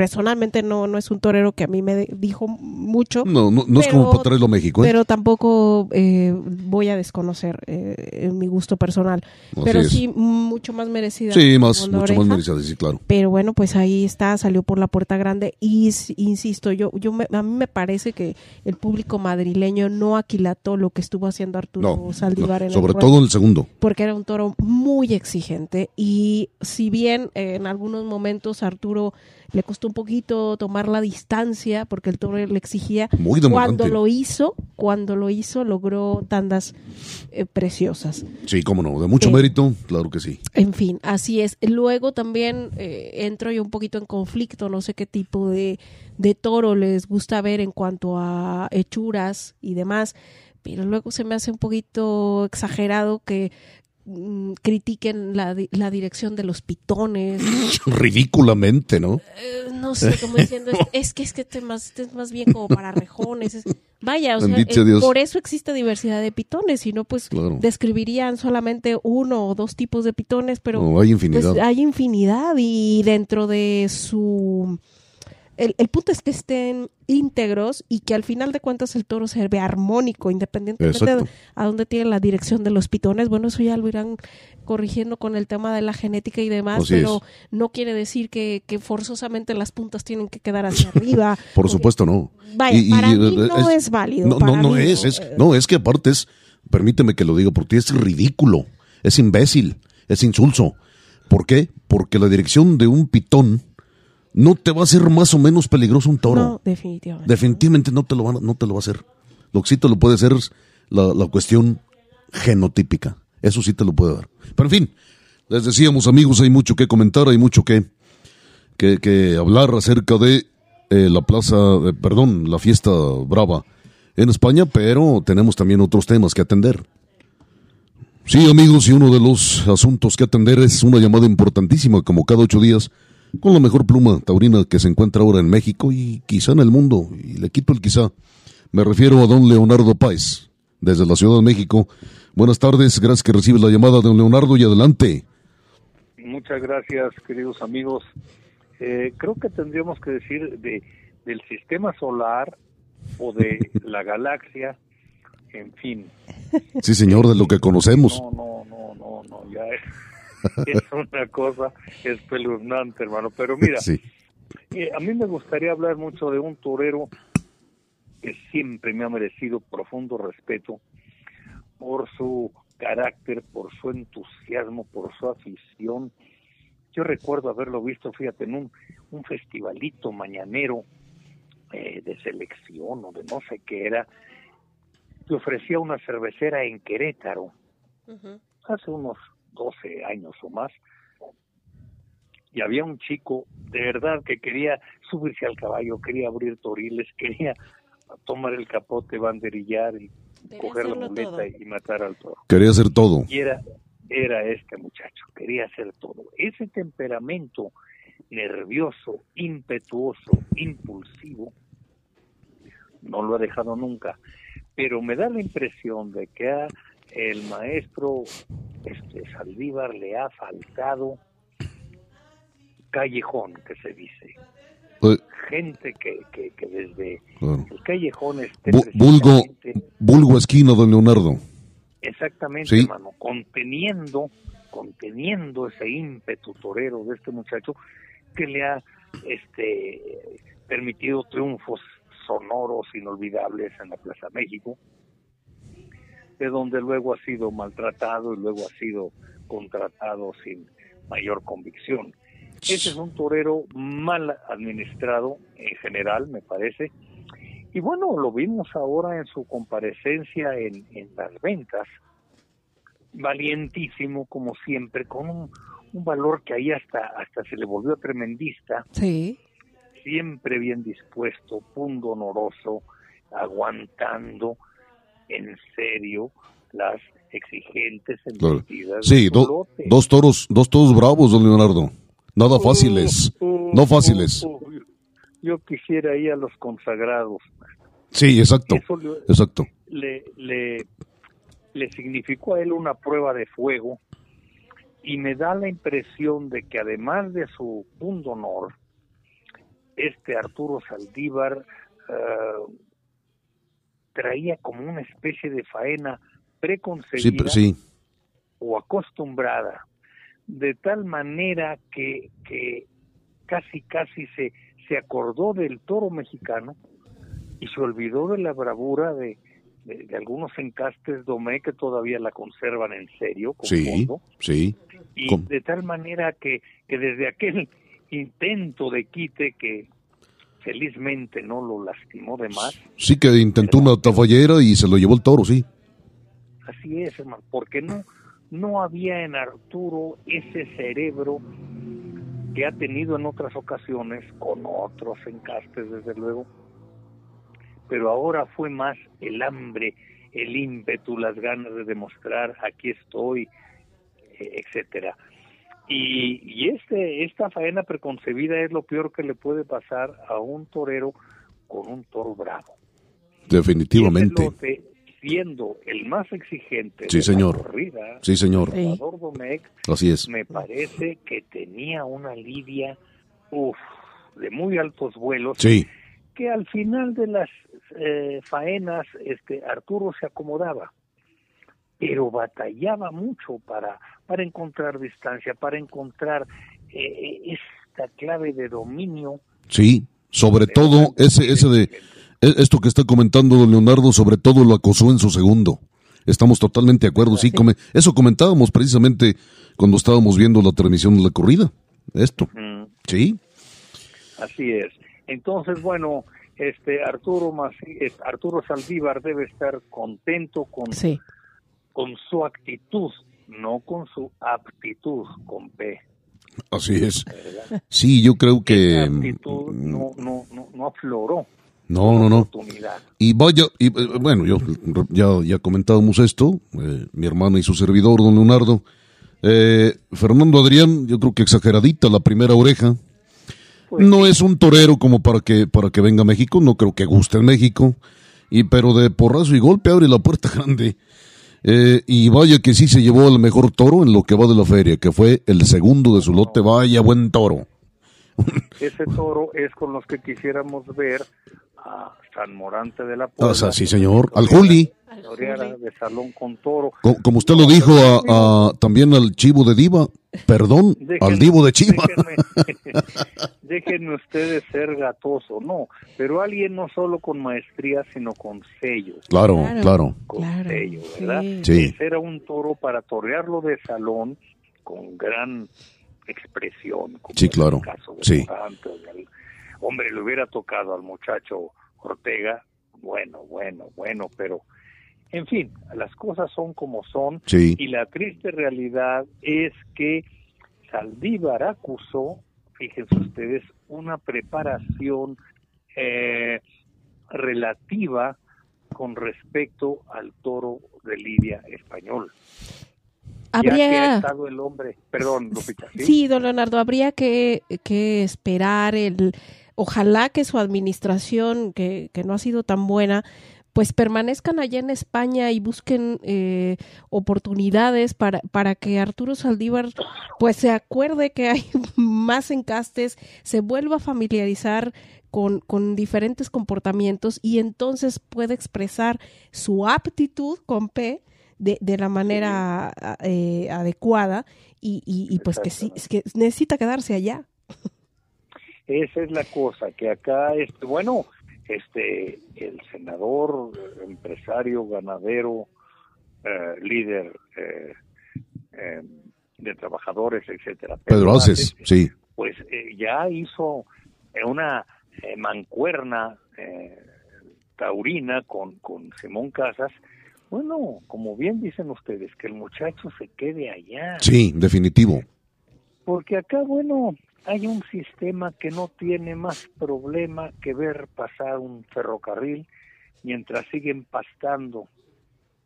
personalmente no, no es un torero que a mí me dijo mucho. No, no, no es como traerlo a México. ¿eh? Pero tampoco eh, voy a desconocer eh, mi gusto personal. pero sí, mucho más merecida. Sí, más, mucho más merecida, sí, claro. Pero bueno, pues ahí está, salió por la puerta grande. Y insisto, yo, yo a mí me parece que el público madrileño no aquilató lo que estuvo haciendo Arturo Saldívar en Sobre todo en el segundo. Porque era un toro muy exigente. Y si bien en algunos momentos Arturo le costó un poquito tomar la distancia porque el toro le exigía. Muy cuando lo hizo, cuando lo hizo, logró tandas eh, preciosas. Sí, cómo no, de mucho eh, mérito, claro que sí. En fin, así es. Luego también eh, entro yo un poquito en conflicto, no sé qué tipo de, de toro les gusta ver en cuanto a hechuras y demás pero luego se me hace un poquito exagerado que Mm, critiquen la, la, dirección de los pitones. Ridículamente, ¿no? Eh, no sé, como diciendo, es, que es que este más, es más bien como para rejones. vaya, o sea, eh, por eso existe diversidad de pitones, si no, pues describirían solamente uno o dos tipos de pitones, pero hay infinidad. Pues, hay infinidad y dentro de su el, punto es que estén íntegros y que al final de cuentas el toro se ve armónico, independientemente de a dónde tiene la dirección de los pitones. Bueno, eso ya lo irán corrigiendo con el tema de la genética y demás, pero no quiere decir que, forzosamente las puntas tienen que quedar hacia arriba. Por supuesto, no. Vaya, para mí no es, válido. No, no, no es, es, no, es que aparte es, permíteme que lo diga, porque es ridículo, es imbécil, es insulso. ¿Por qué? Porque la dirección de un pitón no te va a hacer más o menos peligroso un toro. No, definitivamente. Definitivamente no te lo va, no te lo va a hacer. Lo que sí te lo puede hacer es la, la cuestión genotípica. Eso sí te lo puede dar. Pero en fin, les decíamos amigos, hay mucho que comentar, hay mucho que, que, que hablar acerca de eh, la plaza, perdón, la fiesta brava en España, pero tenemos también otros temas que atender. Sí, amigos, y uno de los asuntos que atender es una llamada importantísima, como cada ocho días, con la mejor pluma taurina que se encuentra ahora en México y quizá en el mundo, y le quito el quizá. Me refiero a don Leonardo Páez, desde la Ciudad de México. Buenas tardes, gracias que recibe la llamada, don Leonardo, y adelante. Muchas gracias, queridos amigos. Eh, creo que tendríamos que decir de, del sistema solar o de la galaxia, en fin. Sí, señor, de lo que conocemos. No, no, no, no, no ya es es una cosa espeluznante, hermano. Pero mira, eh, a mí me gustaría hablar mucho de un torero que siempre me ha merecido profundo respeto por su carácter, por su entusiasmo, por su afición. Yo recuerdo haberlo visto, fíjate, en un, un festivalito mañanero eh, de selección o de no sé qué era, que ofrecía una cervecera en Querétaro, hace unos 12 años o más, y había un chico de verdad que quería subirse al caballo, quería abrir toriles, quería tomar el capote, banderillar y coger la muleta y matar al toro. Quería hacer todo. Y era, era este muchacho, quería hacer todo. Ese temperamento nervioso, impetuoso, impulsivo, no lo ha dejado nunca. Pero me da la impresión de que ha el maestro este, Saldívar le ha faltado callejón, que se dice. Pues, Gente que, que, desde el callejón vulgo, vulgo esquina, don Leonardo. Exactamente, hermano, conteniendo, conteniendo ese ímpetu torero de este muchacho que le ha este permitido triunfos sonoros inolvidables en la Plaza México de donde luego ha sido maltratado y luego ha sido contratado sin mayor convicción. Ese es un torero mal administrado en general, me parece. Y bueno, lo vimos ahora en su comparecencia en, las ventas, valientísimo como siempre, con un, valor que ahí hasta, hasta se le volvió tremendista. Sí. Siempre bien dispuesto, punto honoroso, aguantando, en serio las exigentes embestidas Sí, dos toros, dos toros bravos, don Leonardo. Nada fáciles, no fáciles. yo quisiera ir a los consagrados. Sí, exacto, exacto. Le, le, le significó a él una prueba de fuego y me da la impresión de que además de su punto honor, este Arturo Saldívar eh, traía como una especie de faena preconcebida o acostumbrada, de tal manera que, que casi casi se, se acordó del toro mexicano y se olvidó de la bravura de, de, algunos encastes Domé que todavía la conservan en serio. sí, sí. Y de tal manera que, que desde aquel intento de quite que felizmente no lo lastimó de más. Sí, que intentó una tafallera y se lo llevó el toro, sí. Así es, hermano, porque no, no había en Arturo ese cerebro que ha tenido en otras ocasiones, con otros encastes, desde luego, pero ahora fue más el hambre, el ímpetu, las ganas de demostrar, aquí estoy, eh, etcétera. Y, este, esta faena preconcebida es lo peor que le puede pasar a un torero con un toro bravo. Definitivamente. siendo el más exigente sí, señor. corrida, sí, señor. Así es. Me parece que tenía una lidia uf, de muy altos vuelos. Sí. Que al final de las eh, faenas, este Arturo se acomodaba pero batallaba mucho para, para encontrar distancia, para encontrar eh, esta clave de dominio. Sí, sobre todo ese, ese de e, esto que está comentando don Leonardo, sobre todo lo acosó en su segundo. Estamos totalmente de acuerdo, sí, eso comentábamos precisamente cuando estábamos viendo la transmisión de la corrida. Esto, sí. Así es. Entonces, bueno, este Arturo Arturo Saldívar debe estar contento con sí con su actitud, no con su aptitud, con P. Así es. Sí, yo creo que... actitud mm, no, no, no, no afloró. No, no, no. Y vaya, y, eh, bueno, yo ya, ya comentábamos esto, eh, mi hermana y su servidor, don Leonardo. Eh, Fernando Adrián, yo creo que exageradita la primera oreja. Pues no es un torero como para que, para que venga a México, no creo que guste en México. Y pero de porrazo y golpe abre la puerta grande. Eh, y vaya que sí se llevó el mejor toro en lo que va de la feria, que fue el segundo de su lote. Vaya, buen toro. Ese toro es con los que quisiéramos ver a San Morante de la Puebla. Ah, sí, señor. Al Juli de Salón con Toro. Como, usted lo dijo a, también al chivo de Diva, perdón, al divo de Chiva. Déjenme, ustedes ser gatoso, no, pero alguien no solo con maestría, sino con sello. Claro, claro. Con sello, ¿verdad? Sí. Era un toro para torearlo de salón con gran expresión. Como sí, claro. sí. hombre, le hubiera tocado al muchacho Ortega, bueno, bueno, bueno, pero en fin, las cosas son como son y la triste realidad es que Saldívar acusó, fíjense ustedes, una preparación eh, relativa con respecto al toro de Lidia español. Habría... estado el hombre, perdón, Lupita. ¿sí? don Leonardo, habría que, que esperar el, ojalá que su administración, que, que no ha sido tan buena, pues permanezcan allá en España y busquen eh, oportunidades para, para que Arturo Saldívar pues se acuerde que hay más encastes, se vuelva a familiarizar con, con diferentes comportamientos y entonces puede expresar su aptitud con P de, de la manera eh, adecuada y, y, pues que sí, que necesita quedarse allá. Esa es la cosa, que acá, es, bueno, este el senador, empresario, ganadero, eh, líder eh, eh, de trabajadores, etcétera. Pedro, Aces, sí. Pues ya hizo una mancuerna taurina con, con Simón Casas. Bueno, como bien dicen ustedes, que el muchacho se quede allá. Sí, definitivo. Porque acá, bueno, hay un sistema que no tiene más problema que ver pasar un ferrocarril mientras siguen pastando.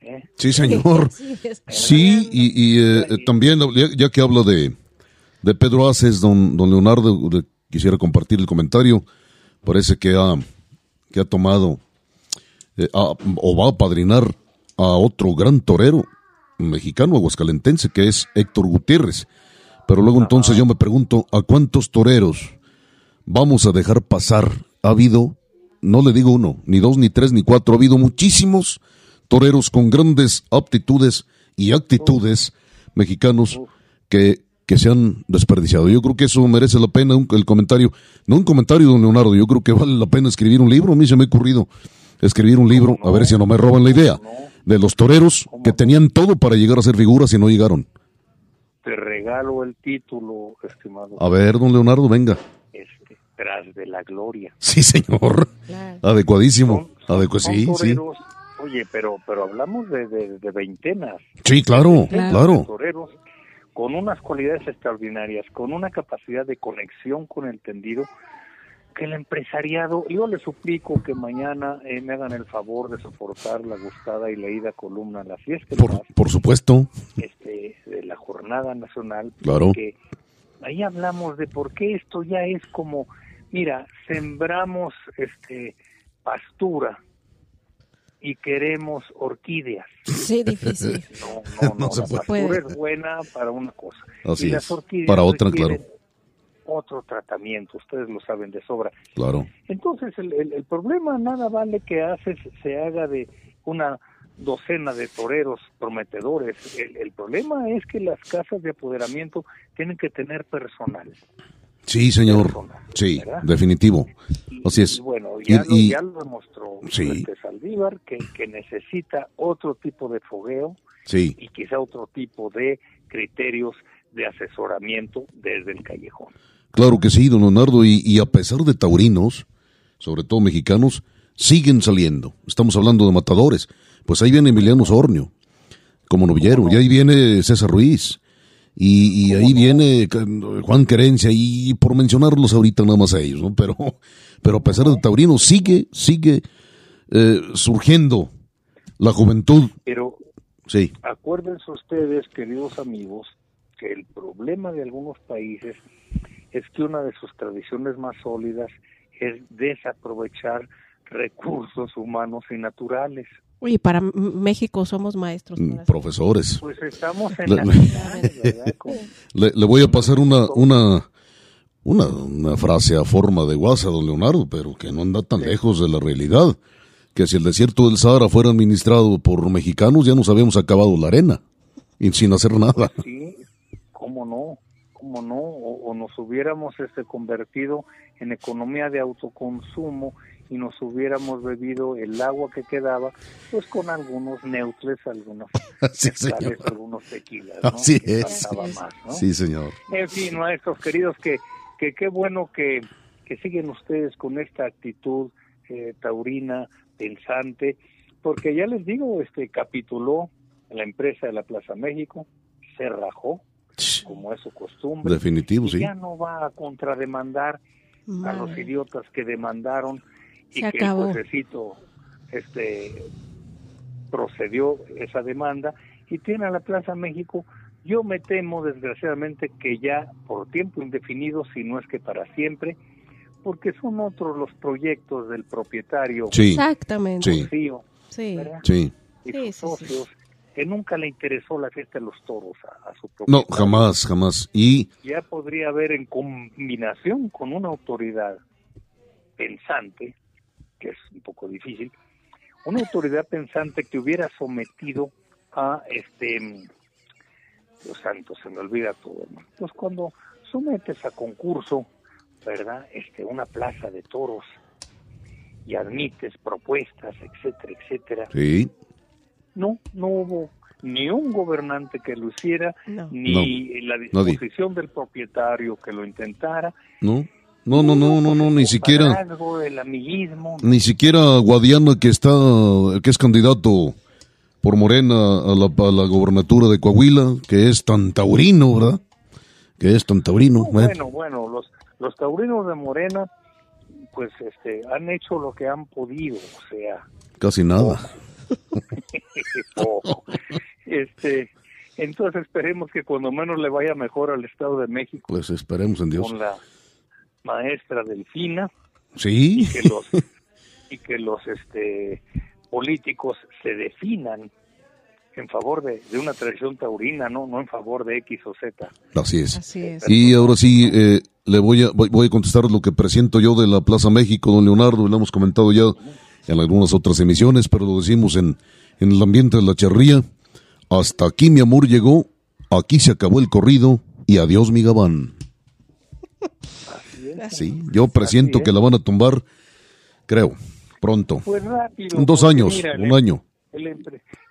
¿eh? Sí, señor. Sí, y, eh, también, ya, que hablo de, de Pedro Aces, don, don Leonardo, quisiera compartir el comentario. Parece que ha, que ha tomado eh, o va a padrinar a otro gran torero mexicano, aguascalentense, que es Héctor Gutiérrez pero luego entonces yo me pregunto, ¿a cuántos toreros vamos a dejar pasar. Ha habido, no le digo uno, ni dos, ni tres, ni cuatro, ha habido muchísimos toreros con grandes aptitudes y actitudes mexicanos que, que se han desperdiciado. Yo creo que eso merece la pena el comentario, no un comentario, don Leonardo, yo creo que vale la pena escribir un libro, a mí se me ha ocurrido escribir un libro, a ver si no me roban la idea, de los toreros que tenían todo para llegar a ser figuras y no llegaron. Te regalo el título, estimado. A ver, don Leonardo, venga. Este, tras de la gloria. Sí, señor. Adecuadísimo. sí, sí. Oye, pero pero hablamos de, de, veintenas. Sí, claro, claro. Toreros con unas cualidades extraordinarias, con una capacidad de conexión con el tendido que el empresariado, yo le suplico que mañana eh, me hagan el favor de soportar la gustada y leída columna la fiesta por, por supuesto. este, de la jornada nacional claro. que ahí hablamos de por qué esto ya es como mira sembramos este pastura y queremos orquídeas. Sí difícil. No no no, la pastura es buena para una cosa. Así es. para otra claro otro tratamiento, ustedes lo saben de sobra. Claro. Entonces, el, el, problema nada vale que haces, se haga de una docena de toreros prometedores. El, el, problema es que las casas de apoderamiento tienen que tener personal. Sí, señor. sí, definitivo. Así es. bueno, ya, lo, ya lo demostró sí. Saldívar, que, que necesita otro tipo de fogueo sí. y quizá otro tipo de criterios de asesoramiento desde el callejón. Claro que sí, don Leonardo, y, a pesar de taurinos, sobre todo mexicanos, siguen saliendo. Estamos hablando de matadores. Pues ahí viene Emiliano Sornio, como novillero, y ahí viene César Ruiz, y, ahí viene Juan Querencia, y por mencionarlos ahorita nada más a ellos, ¿no? Pero, pero a pesar de taurinos, sigue, sigue eh, surgiendo la juventud. Pero sí. acuérdense ustedes, queridos amigos, que el problema de algunos países es que una de sus tradiciones más sólidas es desaprovechar recursos humanos y naturales. Oye, para México somos maestros. Mm, profesores. Pues estamos en le, la le, voy a pasar una, una, una, frase a forma de guasa, don Leonardo, pero que no anda tan lejos de la realidad. Que si el desierto del Sahara fuera administrado por mexicanos, ya nos habíamos acabado la arena y sin hacer nada. Pues sí, cómo no no, o, nos hubiéramos este convertido en economía de autoconsumo y nos hubiéramos bebido el agua que quedaba, pues con algunos neutres, algunos algunos tequilas, ¿no? Así es. Sí, señor. En fin, maestros queridos, que que qué bueno que, que siguen ustedes con esta actitud eh, taurina, pensante, porque ya les digo, este capituló la empresa de la Plaza México, se rajó, como es su costumbre. Definitivo, sí. Ya no va a contrademandar a los idiotas que demandaron y que acabó. el este procedió esa demanda y tiene a la Plaza México. Yo me temo, desgraciadamente, que ya por tiempo indefinido, si no es que para siempre, porque son otros los proyectos del propietario. Sí. Exactamente. Sí. Sí. sí. Y sus socios que nunca le interesó la fiesta de los toros a, su propio. No, jamás, jamás. Y ya podría haber en combinación con una autoridad pensante, que es un poco difícil, una autoridad pensante que hubiera sometido a este Dios santo, se me olvida todo. Pues cuando sometes a concurso, ¿verdad? Este una plaza de toros y admites propuestas, etcétera, etcétera. Sí no, no hubo ni un gobernante que lo hiciera, ni la disposición del propietario que lo intentara. No. No, no, no, no, no, ni siquiera. El amiguismo. Ni siquiera Guadiana que está, que es candidato por Morena a la, a la gobernatura de Coahuila, que es tan taurino, ¿verdad? Que es tan taurino. bueno, bueno, los, los taurinos de Morena, pues, este, han hecho lo que han podido, o sea. Casi nada. este, entonces esperemos que cuando menos le vaya mejor al Estado de México. Pues esperemos en Dios. Con la maestra Delfina. Sí. Y que los, y que los este, políticos se definan en favor de, una tradición taurina, ¿no? no en favor de X o Z. Así es. Así es. Y ahora sí, eh, le voy a, voy, a contestar lo que presiento yo de la Plaza México, don Leonardo, lo hemos comentado ya en algunas otras emisiones, pero lo decimos en, en el ambiente de la charría. Hasta aquí mi amor llegó, aquí se acabó el corrido y adiós mi gabán. Sí, yo presiento que la van a tumbar, creo, pronto. Pues rápido. En dos años, un año. El,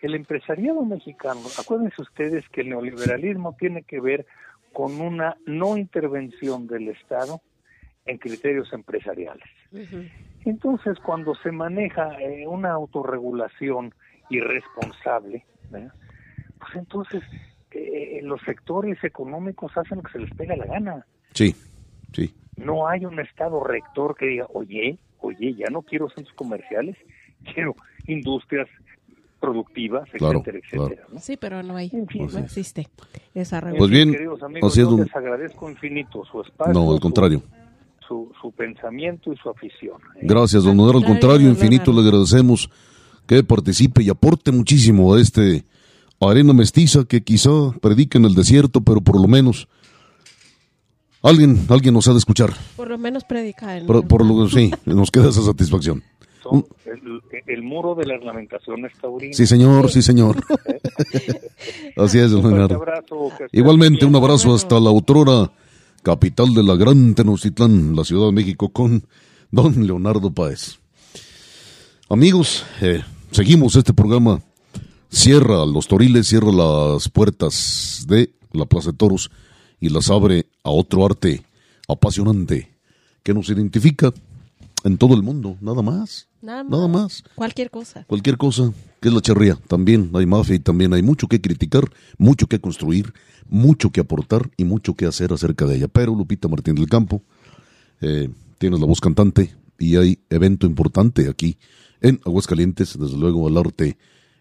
el empresariado mexicano, acuérdense ustedes que el neoliberalismo tiene que ver con una no intervención del Estado en criterios empresariales. Entonces, cuando se maneja eh, una autorregulación irresponsable, pues entonces eh, los sectores económicos hacen lo que se les pega la gana. Sí, sí. No hay un Estado rector que diga, oye, oye, ya no quiero centros comerciales, quiero industrias productivas, etcétera, etcétera. Sí, pero no hay, no existe esa Pues bien, amigos, yo les agradezco infinito su espacio. No, al contrario. Su, su, pensamiento y su afición. ¿eh? Gracias, don Al contrario, infinito le agradecemos que participe y aporte muchísimo a este arena mestiza que quizá predica en el desierto, pero por lo menos alguien, alguien nos ha de escuchar. Por lo menos predica. En por, por lo sí, nos queda esa satisfacción el, muro de la ornamentación está Sí, señor, sí, señor. Así es, Leonardo. Igualmente, un abrazo hasta la autora capital de la gran Tenochtitlán, la Ciudad de México, con don Leonardo Páez. Amigos, eh, seguimos este programa. Cierra los toriles, cierra las puertas de la Plaza de Toros y las abre a otro arte apasionante que nos identifica en todo el mundo, nada más. Nada más. Cualquier cosa. Cualquier cosa, que es la charría. También hay mafia y también hay mucho que criticar, mucho que construir, mucho que aportar y mucho que hacer acerca de ella. Pero Lupita Martín del Campo, eh, tienes la voz cantante y hay evento importante aquí en Aguascalientes, desde luego el arte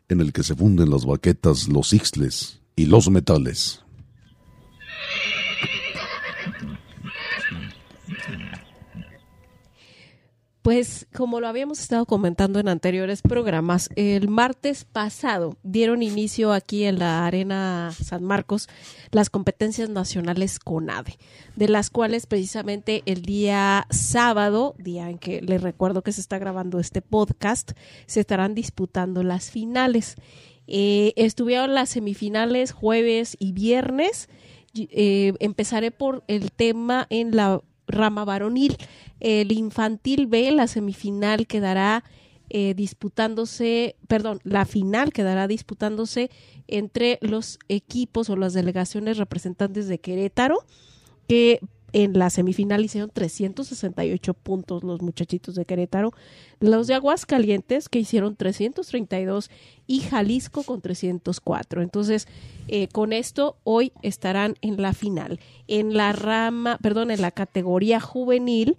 en el que se funden las baquetas, los ixtles y los metales. Pues como lo habíamos estado comentando en anteriores programas, el martes pasado dieron inicio aquí en la Arena San Marcos las competencias nacionales CONADE, de las cuales precisamente el día sábado, día en que les recuerdo que se está grabando este podcast, se estarán disputando las finales. Eh, estuvieron las semifinales jueves y viernes. Eh, empezaré por el tema en la rama varonil. El infantil B, la semifinal quedará eh, disputándose, perdón, la final quedará disputándose entre los equipos o las delegaciones representantes de Querétaro, que en la semifinal hicieron 368 puntos los muchachitos de Querétaro, los de Aguascalientes que hicieron 332 y Jalisco con 304. Entonces, eh, con esto hoy estarán en la final. En la rama, perdón, en la categoría juvenil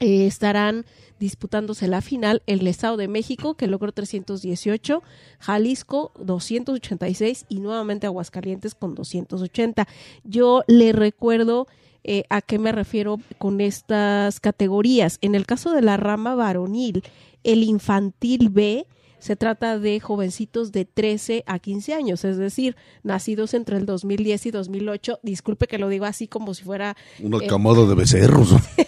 eh, estarán disputándose la final el Estado de México, que logró 318, Jalisco 286 y nuevamente Aguascalientes con 280. Yo le recuerdo eh, a qué me refiero con estas categorías. En el caso de la rama varonil, el infantil B se trata de jovencitos de 13 a 15 años, es decir, nacidos entre el 2010 y 2008. Disculpe que lo digo así como si fuera... Una eh, camada de becerros.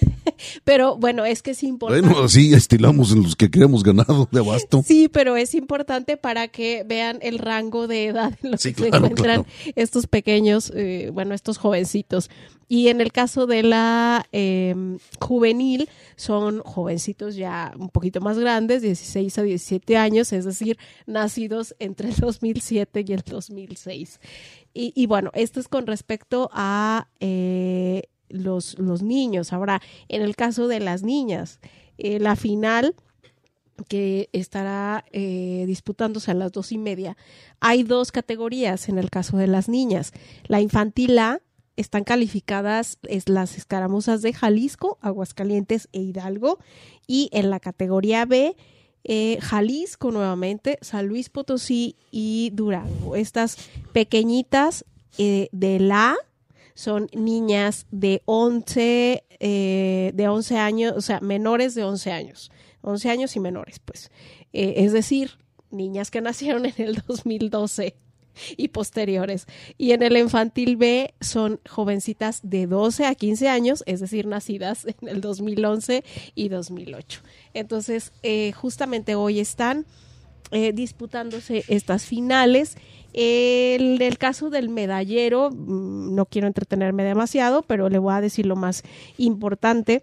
pero bueno, es que es importante. Bueno, así estilamos en los que queremos ganado de abasto. Sí, pero es importante para que vean el rango de edad en los que se encuentran estos pequeños, eh, bueno, estos jovencitos. Y en el caso de la em, juvenil, son jovencitos ya un poquito más grandes, 16 a 17 años, es decir, nacidos entre el 2007 y el 2006. Y, y bueno, esto es con respecto a eh, los, los niños. Ahora, en el caso de las niñas, eh, la final que estará eh, disputándose a las dos y media. Hay dos categorías en el caso de las niñas. La infantil A están calificadas es las escaramuzas de Jalisco, Aguascalientes e Hidalgo. Y en la categoría B, eh, Jalisco nuevamente, San Luis Potosí y Durango. Estas pequeñitas de la son niñas de 11, eh, de 11 años, o sea, menores de 11 años. 11 años y menores, pues. es decir, niñas que nacieron en el 2012 y posteriores. Y en el infantil B son jovencitas de 12 a 15 años, es decir, nacidas en el 2011 y 2008. Entonces, eh, justamente hoy están eh, disputándose estas finales. El, caso del medallero, mm, no quiero entretenerme demasiado, pero le voy a decir lo más importante.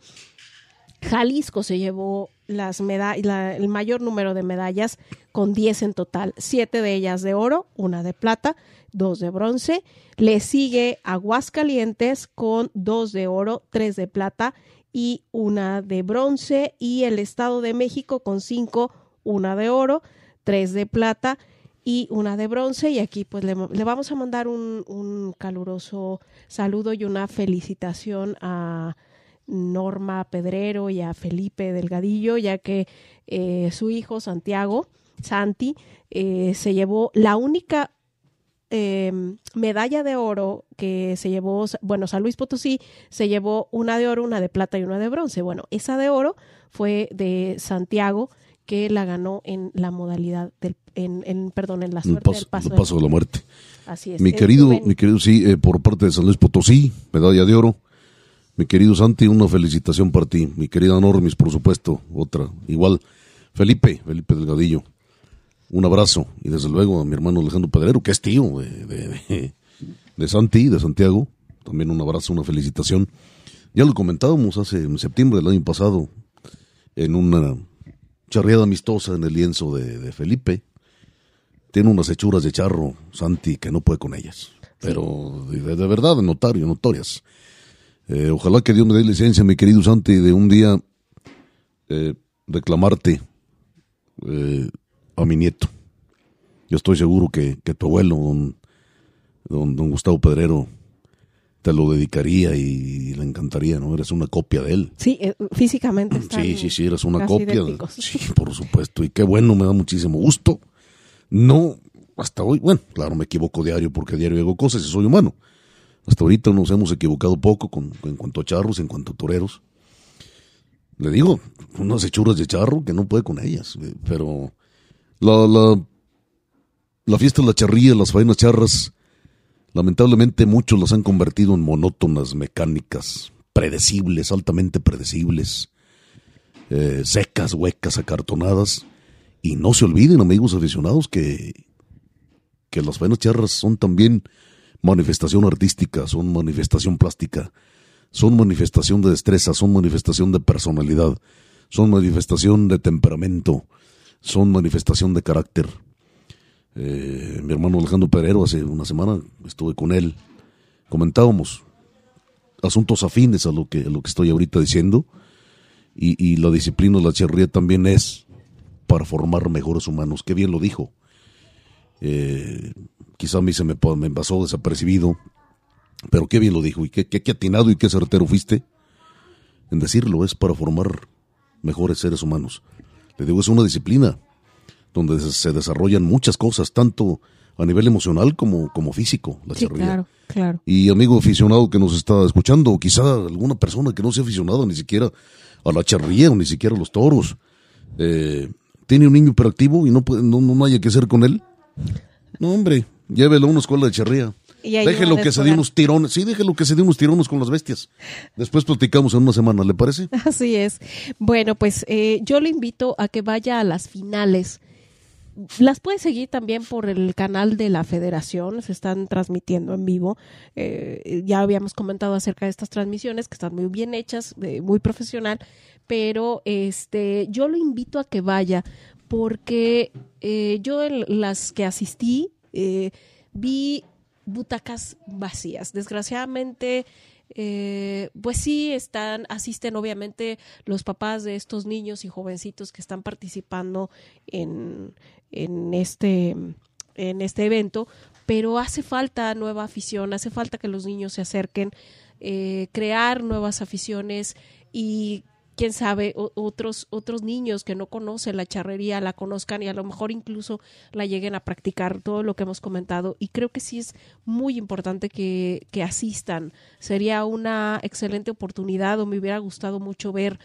Jalisco se llevó las el mayor número de medallas con 10 en total, siete de ellas de oro, una de plata, dos de bronce. Le sigue Aguascalientes con dos de oro, tres de plata y una de bronce. Y el Estado de México con cinco, una de oro, tres de plata y una de bronce. Y aquí pues le, vamos a mandar un, un caluroso saludo y una felicitación a Norma Pedrero y a Felipe Delgadillo, ya que eh, su hijo Santiago, Santi, eh, se llevó la única em, medalla de oro que se llevó, bueno, San Luis Potosí se llevó una de oro, una de plata y una de bronce. Bueno, esa de oro fue de Santiago que la ganó en la modalidad del, en, perdón, en la suerte del paso, paso de la muerte. Así es. Mi querido, mi querido, sí, eh, por parte de San Luis Potosí, medalla de oro. Mi querido Santi, una felicitación para ti. Mi querida Normis, por supuesto, otra. Igual, Felipe, Felipe Delgadillo. Un abrazo. Y desde luego a mi hermano Alejandro Pedrero, que es tío de, de, Santi, de Santiago. También un abrazo, una felicitación. Ya lo comentábamos hace en septiembre del año pasado, en una charreada amistosa en el lienzo de, Felipe. Tiene unas hechuras de charro, Santi, que no puede con ellas. Pero de, de verdad, notario, notorias. Eh, ojalá que Dios me dé licencia, mi querido Santi, de un día eh, reclamarte eh, a mi nieto. Yo estoy seguro que, tu abuelo, don, don, Gustavo Pedrero, te lo dedicaría y, le encantaría, ¿no? Eres una copia de él. Sí, físicamente. sí, sí, sí, eres una copia. Sí, por supuesto. Y qué bueno, me da muchísimo gusto. No, hasta hoy, bueno, claro, me equivoco diario porque diario hago cosas y soy humano. Hasta ahorita nos hemos equivocado poco con, en cuanto a charros, en cuanto a toreros. Le digo, unas hechuras de charro que no puede con ellas. Eh, pero la, la, la fiesta de la charría, las faenas charras, lamentablemente muchos las han convertido en monótonas, mecánicas, predecibles, altamente predecibles, eh, secas, huecas, acartonadas. Y no se olviden, amigos aficionados, que, que las faenas charras son también manifestación artística, son manifestación plástica, son manifestación de destreza, son manifestación de personalidad, son manifestación de temperamento, son manifestación de carácter. Eh, mi hermano Alejandro Perero hace una semana estuve con él, comentábamos asuntos afines a lo que, a lo que estoy ahorita diciendo y, y la disciplina la charría también es para formar mejores humanos. Qué bien lo dijo. Eh, quizá a mí se me, me pasó desapercibido, pero qué bien lo dijo y qué, qué, atinado y qué certero fuiste en decirlo, es para formar mejores seres humanos. Le digo, es una disciplina donde se desarrollan muchas cosas, tanto a nivel emocional como, como físico, la sí, Claro, claro. Y amigo aficionado que nos está escuchando, o quizá alguna persona que no sea aficionado ni siquiera a la charrería o ni siquiera a los toros, eh, tiene un niño hiperactivo y no, puede, no, no haya que hacer con él. No, hombre, llévelo a una escuela de charría. Déjelo que se dé unos tirones. Sí, déjelo que se dé unos tirones con las bestias. Después platicamos en una semana, ¿le parece? Así es. Bueno, pues eh, yo le invito a que vaya a las finales. Las puede seguir también por el canal de la federación, se están transmitiendo en vivo. Eh, ya habíamos comentado acerca de estas transmisiones que están muy bien hechas, muy profesional, pero este, yo lo invito a que vaya porque eh, yo en las que asistí eh, vi butacas vacías. Desgraciadamente, eh, pues sí están, asisten obviamente los papás de estos niños y jovencitos que están participando en, en este en este evento, pero hace falta nueva afición, hace falta que los niños se acerquen, crear nuevas aficiones y quién sabe, otros, otros niños que no conocen la charrería la conozcan y a lo mejor incluso la lleguen a practicar, todo lo que hemos comentado. Y creo que sí es muy importante que, que asistan. Sería una excelente oportunidad o me hubiera gustado mucho ver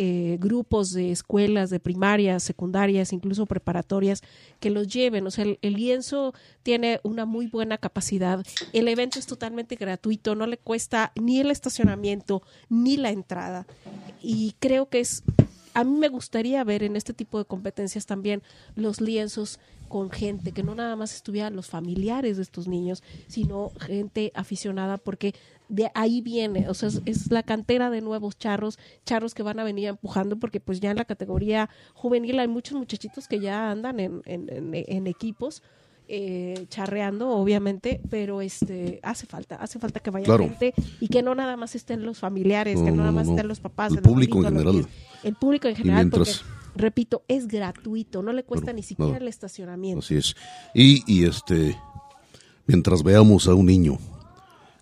eh, grupos de escuelas, de primarias, secundarias, incluso preparatorias, que los lleven. O sea, el, lienzo tiene una muy buena capacidad. El evento es totalmente gratuito, no le cuesta ni el estacionamiento ni la entrada. Y creo que es a mí me gustaría ver en este tipo de competencias también los lienzos con gente, que no nada más estuvieran los familiares de estos niños, sino gente aficionada, porque de ahí viene, o sea, es, la cantera de nuevos charros, charros que van a venir empujando, porque pues ya en la categoría juvenil hay muchos muchachitos que ya andan en, en, en equipos eh, charreando, obviamente, pero este hace falta, hace falta que vaya gente y que no nada más estén los familiares, que no, nada más estén los papás, el público en general. El público en general, porque, repito, es gratuito, no le cuesta ni siquiera el estacionamiento. Así es. Y, y este, mientras veamos a un niño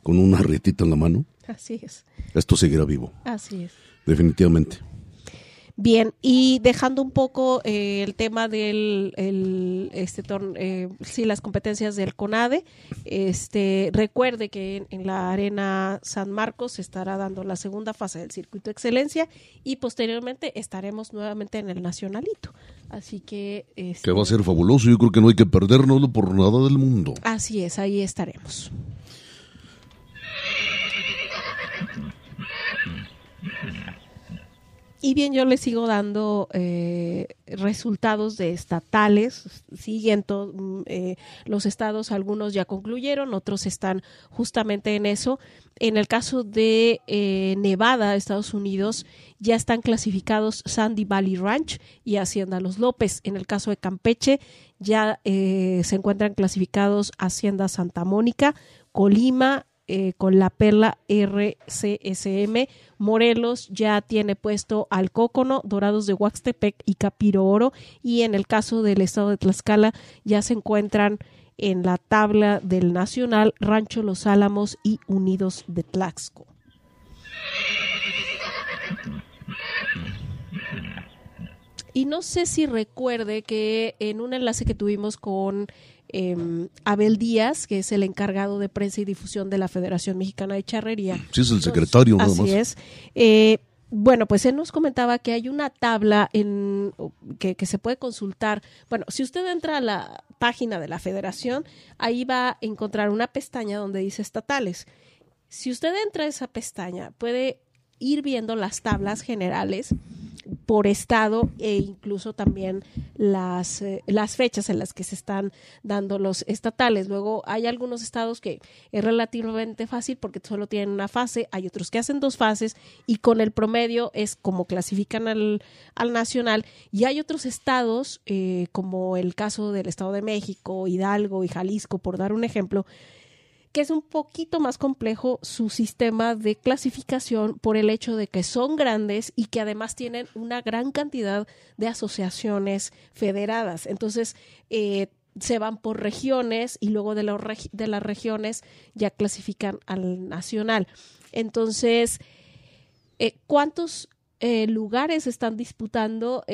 con una rietita en la mano, así es. Esto seguirá vivo. Así es. Definitivamente. Bien, y dejando un poco eh, el tema del este eh, sí, las competencias del CONADE, este recuerde que en, la Arena San Marcos se estará dando la segunda fase del circuito excelencia y posteriormente estaremos nuevamente en el nacionalito. Así que este, que va a ser fabuloso, yo creo que no hay que perdernoslo por nada del mundo. Así es, ahí estaremos. Y bien, yo le sigo dando eh, resultados de estatales. Siguen mm, eh, los estados, algunos ya concluyeron, otros están justamente en eso. En el caso de eh, Nevada, Estados Unidos, ya están clasificados Sandy Valley Ranch y Hacienda Los López. En el caso de Campeche, ya se encuentran clasificados Hacienda Santa Mónica, Colima, eh, con la perla RCSM. Morelos ya tiene puesto al Cócono, Dorados de Huaxtepec y Capiro Oro. Y en el caso del estado de Tlaxcala ya se encuentran en la tabla del Nacional Rancho Los Álamos y Unidos de Tlaxco. Y no sé si recuerde que en un enlace que tuvimos con Em, Abel Díaz, que es el encargado de prensa y difusión de la Federación Mexicana de Charrería. Sí, es el secretario, nada así es. Eh, bueno, pues él nos comentaba que hay una tabla en, que, que, se puede consultar. Bueno, si usted entra a la página de la federación, ahí va a encontrar una pestaña donde dice estatales. Si usted entra a esa pestaña, puede ir viendo las tablas generales por estado e incluso también las, eh, las fechas en las que se están dando los estatales. Luego hay algunos estados que es relativamente fácil porque solo tienen una fase, hay otros que hacen dos fases y con el promedio es como clasifican al, al nacional y hay otros estados eh, como el caso del Estado de México, Hidalgo y Jalisco, por dar un ejemplo, que es un poquito más complejo su sistema de clasificación por el hecho de que son grandes y que además tienen una gran cantidad de asociaciones federadas. Entonces, eh, se van por regiones y luego de, las regiones ya clasifican al nacional. Entonces, eh, ¿cuántos eh, lugares están disputando?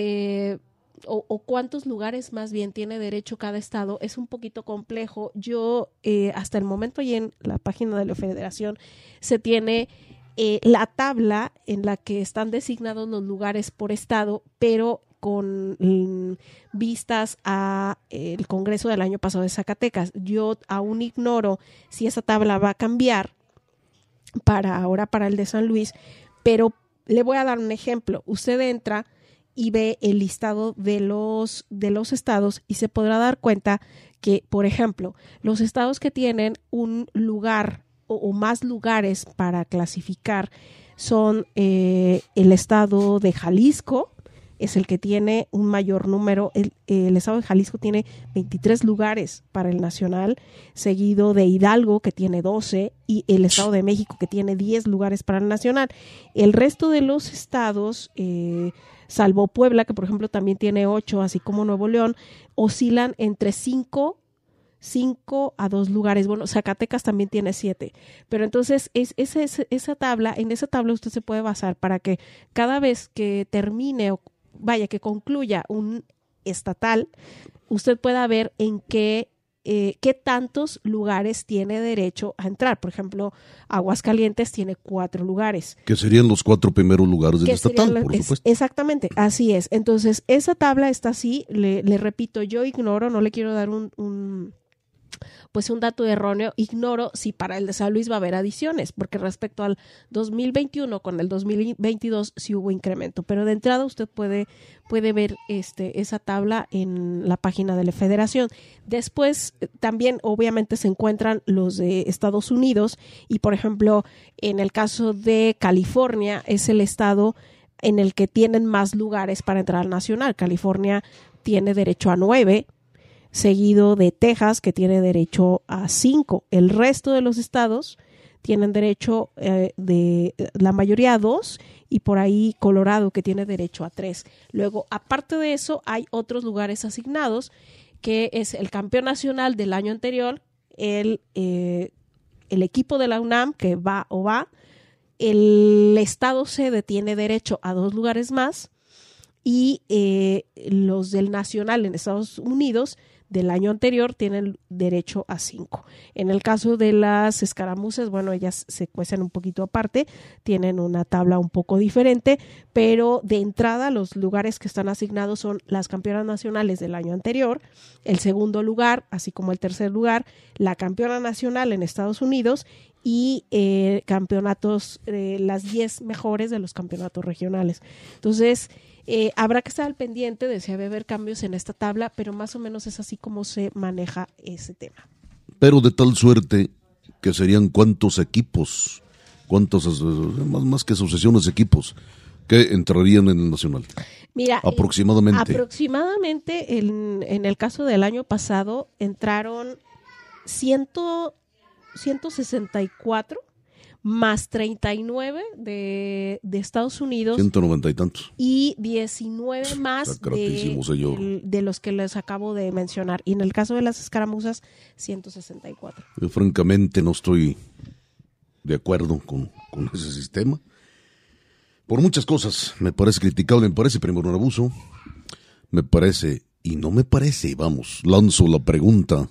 O, cuántos lugares más bien tiene derecho cada estado es un poquito complejo. Yo, eh, hasta el momento y en la página de la federación, se tiene eh, la tabla en la que están designados los lugares por estado, pero con mm, vistas a eh, el Congreso del año pasado de Zacatecas. Yo aún ignoro si esa tabla va a cambiar para ahora para el de San Luis, pero le voy a dar un ejemplo. Usted entra y ve el listado de los, de los estados y se podrá dar cuenta que, por ejemplo, los estados que tienen un lugar o, más lugares para clasificar son eh, el estado de Jalisco, es el que tiene un mayor número. El, el, estado de Jalisco tiene 23 lugares para el nacional, seguido de Hidalgo, que tiene 12, y el estado de México, que tiene 10 lugares para el nacional. El resto de los estados, eh, salvo Puebla, que por ejemplo también tiene 8, así como Nuevo León, oscilan entre 5 5 a 2 lugares. Bueno, Zacatecas también tiene 7. Pero entonces, es, esa tabla, en esa tabla usted se puede basar para que cada vez que termine o vaya, que concluya un estatal, usted pueda ver en qué eh, qué tantos lugares tiene derecho a entrar. Por ejemplo, Aguascalientes tiene cuatro lugares. Que serían los cuatro primeros lugares del estatal, por supuesto. exactamente, así es. Entonces, esa tabla está así, le, repito, yo ignoro, no le quiero dar un pues un dato erróneo, ignoro si para el de San Luis va a haber adiciones, porque respecto al 2021 con el 2022 sí hubo incremento, pero de entrada usted puede, puede ver este, esa tabla en la página de la federación. Después también obviamente se encuentran los de Estados Unidos y por ejemplo en el caso de California es el estado en el que tienen más lugares para entrar al nacional. California tiene derecho a nueve, seguido de Texas, que tiene derecho a cinco. El resto de los estados tienen derecho eh, de la mayoría a dos y por ahí Colorado que tiene derecho a tres. Luego, aparte de eso, hay otros lugares asignados que es el campeón nacional del año anterior, el, eh, el equipo de la UNAM que va o va, el estado sede tiene derecho a dos lugares más y eh, los del nacional en Estados Unidos del año anterior tienen derecho a cinco. En el caso de las escaramuzas, bueno, ellas se cuecen un poquito aparte, tienen una tabla un poco diferente, pero de entrada los lugares que están asignados son las campeonas nacionales del año anterior, el segundo lugar, así como el tercer lugar, la campeona nacional en Estados Unidos y eh, campeonatos, eh, las 10 mejores de los campeonatos regionales. Entonces, eh, habrá que estar al pendiente de si va a haber cambios en esta tabla, pero más o menos es así como se maneja ese tema. Pero de tal suerte que serían cuántos equipos, cuántos, más, más que asociaciones, equipos que entrarían en el Nacional. Mira, aproximadamente. aproximadamente en, en, el caso del año pasado entraron ciento, 164 más 39 de, de Estados Unidos. 190 y tantos. Y 19 más de, de, los que les acabo de mencionar. Y en el caso de las escaramuzas, 164. Yo francamente no estoy de acuerdo con, con ese sistema. Por muchas cosas. Me parece criticable, me parece primero un abuso. Me parece, y no me parece, vamos, lanzo la pregunta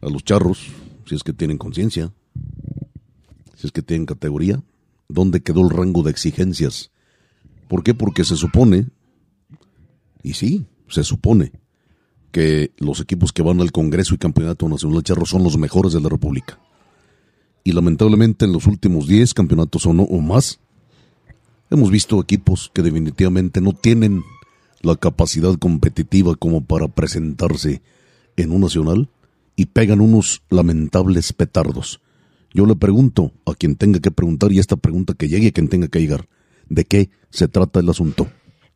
a los charros, si es que tienen conciencia si es que tienen categoría, ¿dónde quedó el rango de exigencias? ¿Por qué? Porque se supone, y sí, se supone, que los equipos que van al Congreso y Campeonato Nacional de Charro son los mejores de la República. Y lamentablemente en los últimos 10 campeonatos o, no, o más, hemos visto equipos que definitivamente no tienen la capacidad competitiva como para presentarse en un nacional y pegan unos lamentables petardos. Yo le pregunto a quien tenga que preguntar y esta pregunta que llegue a quien tenga que llegar. ¿De qué se trata el asunto?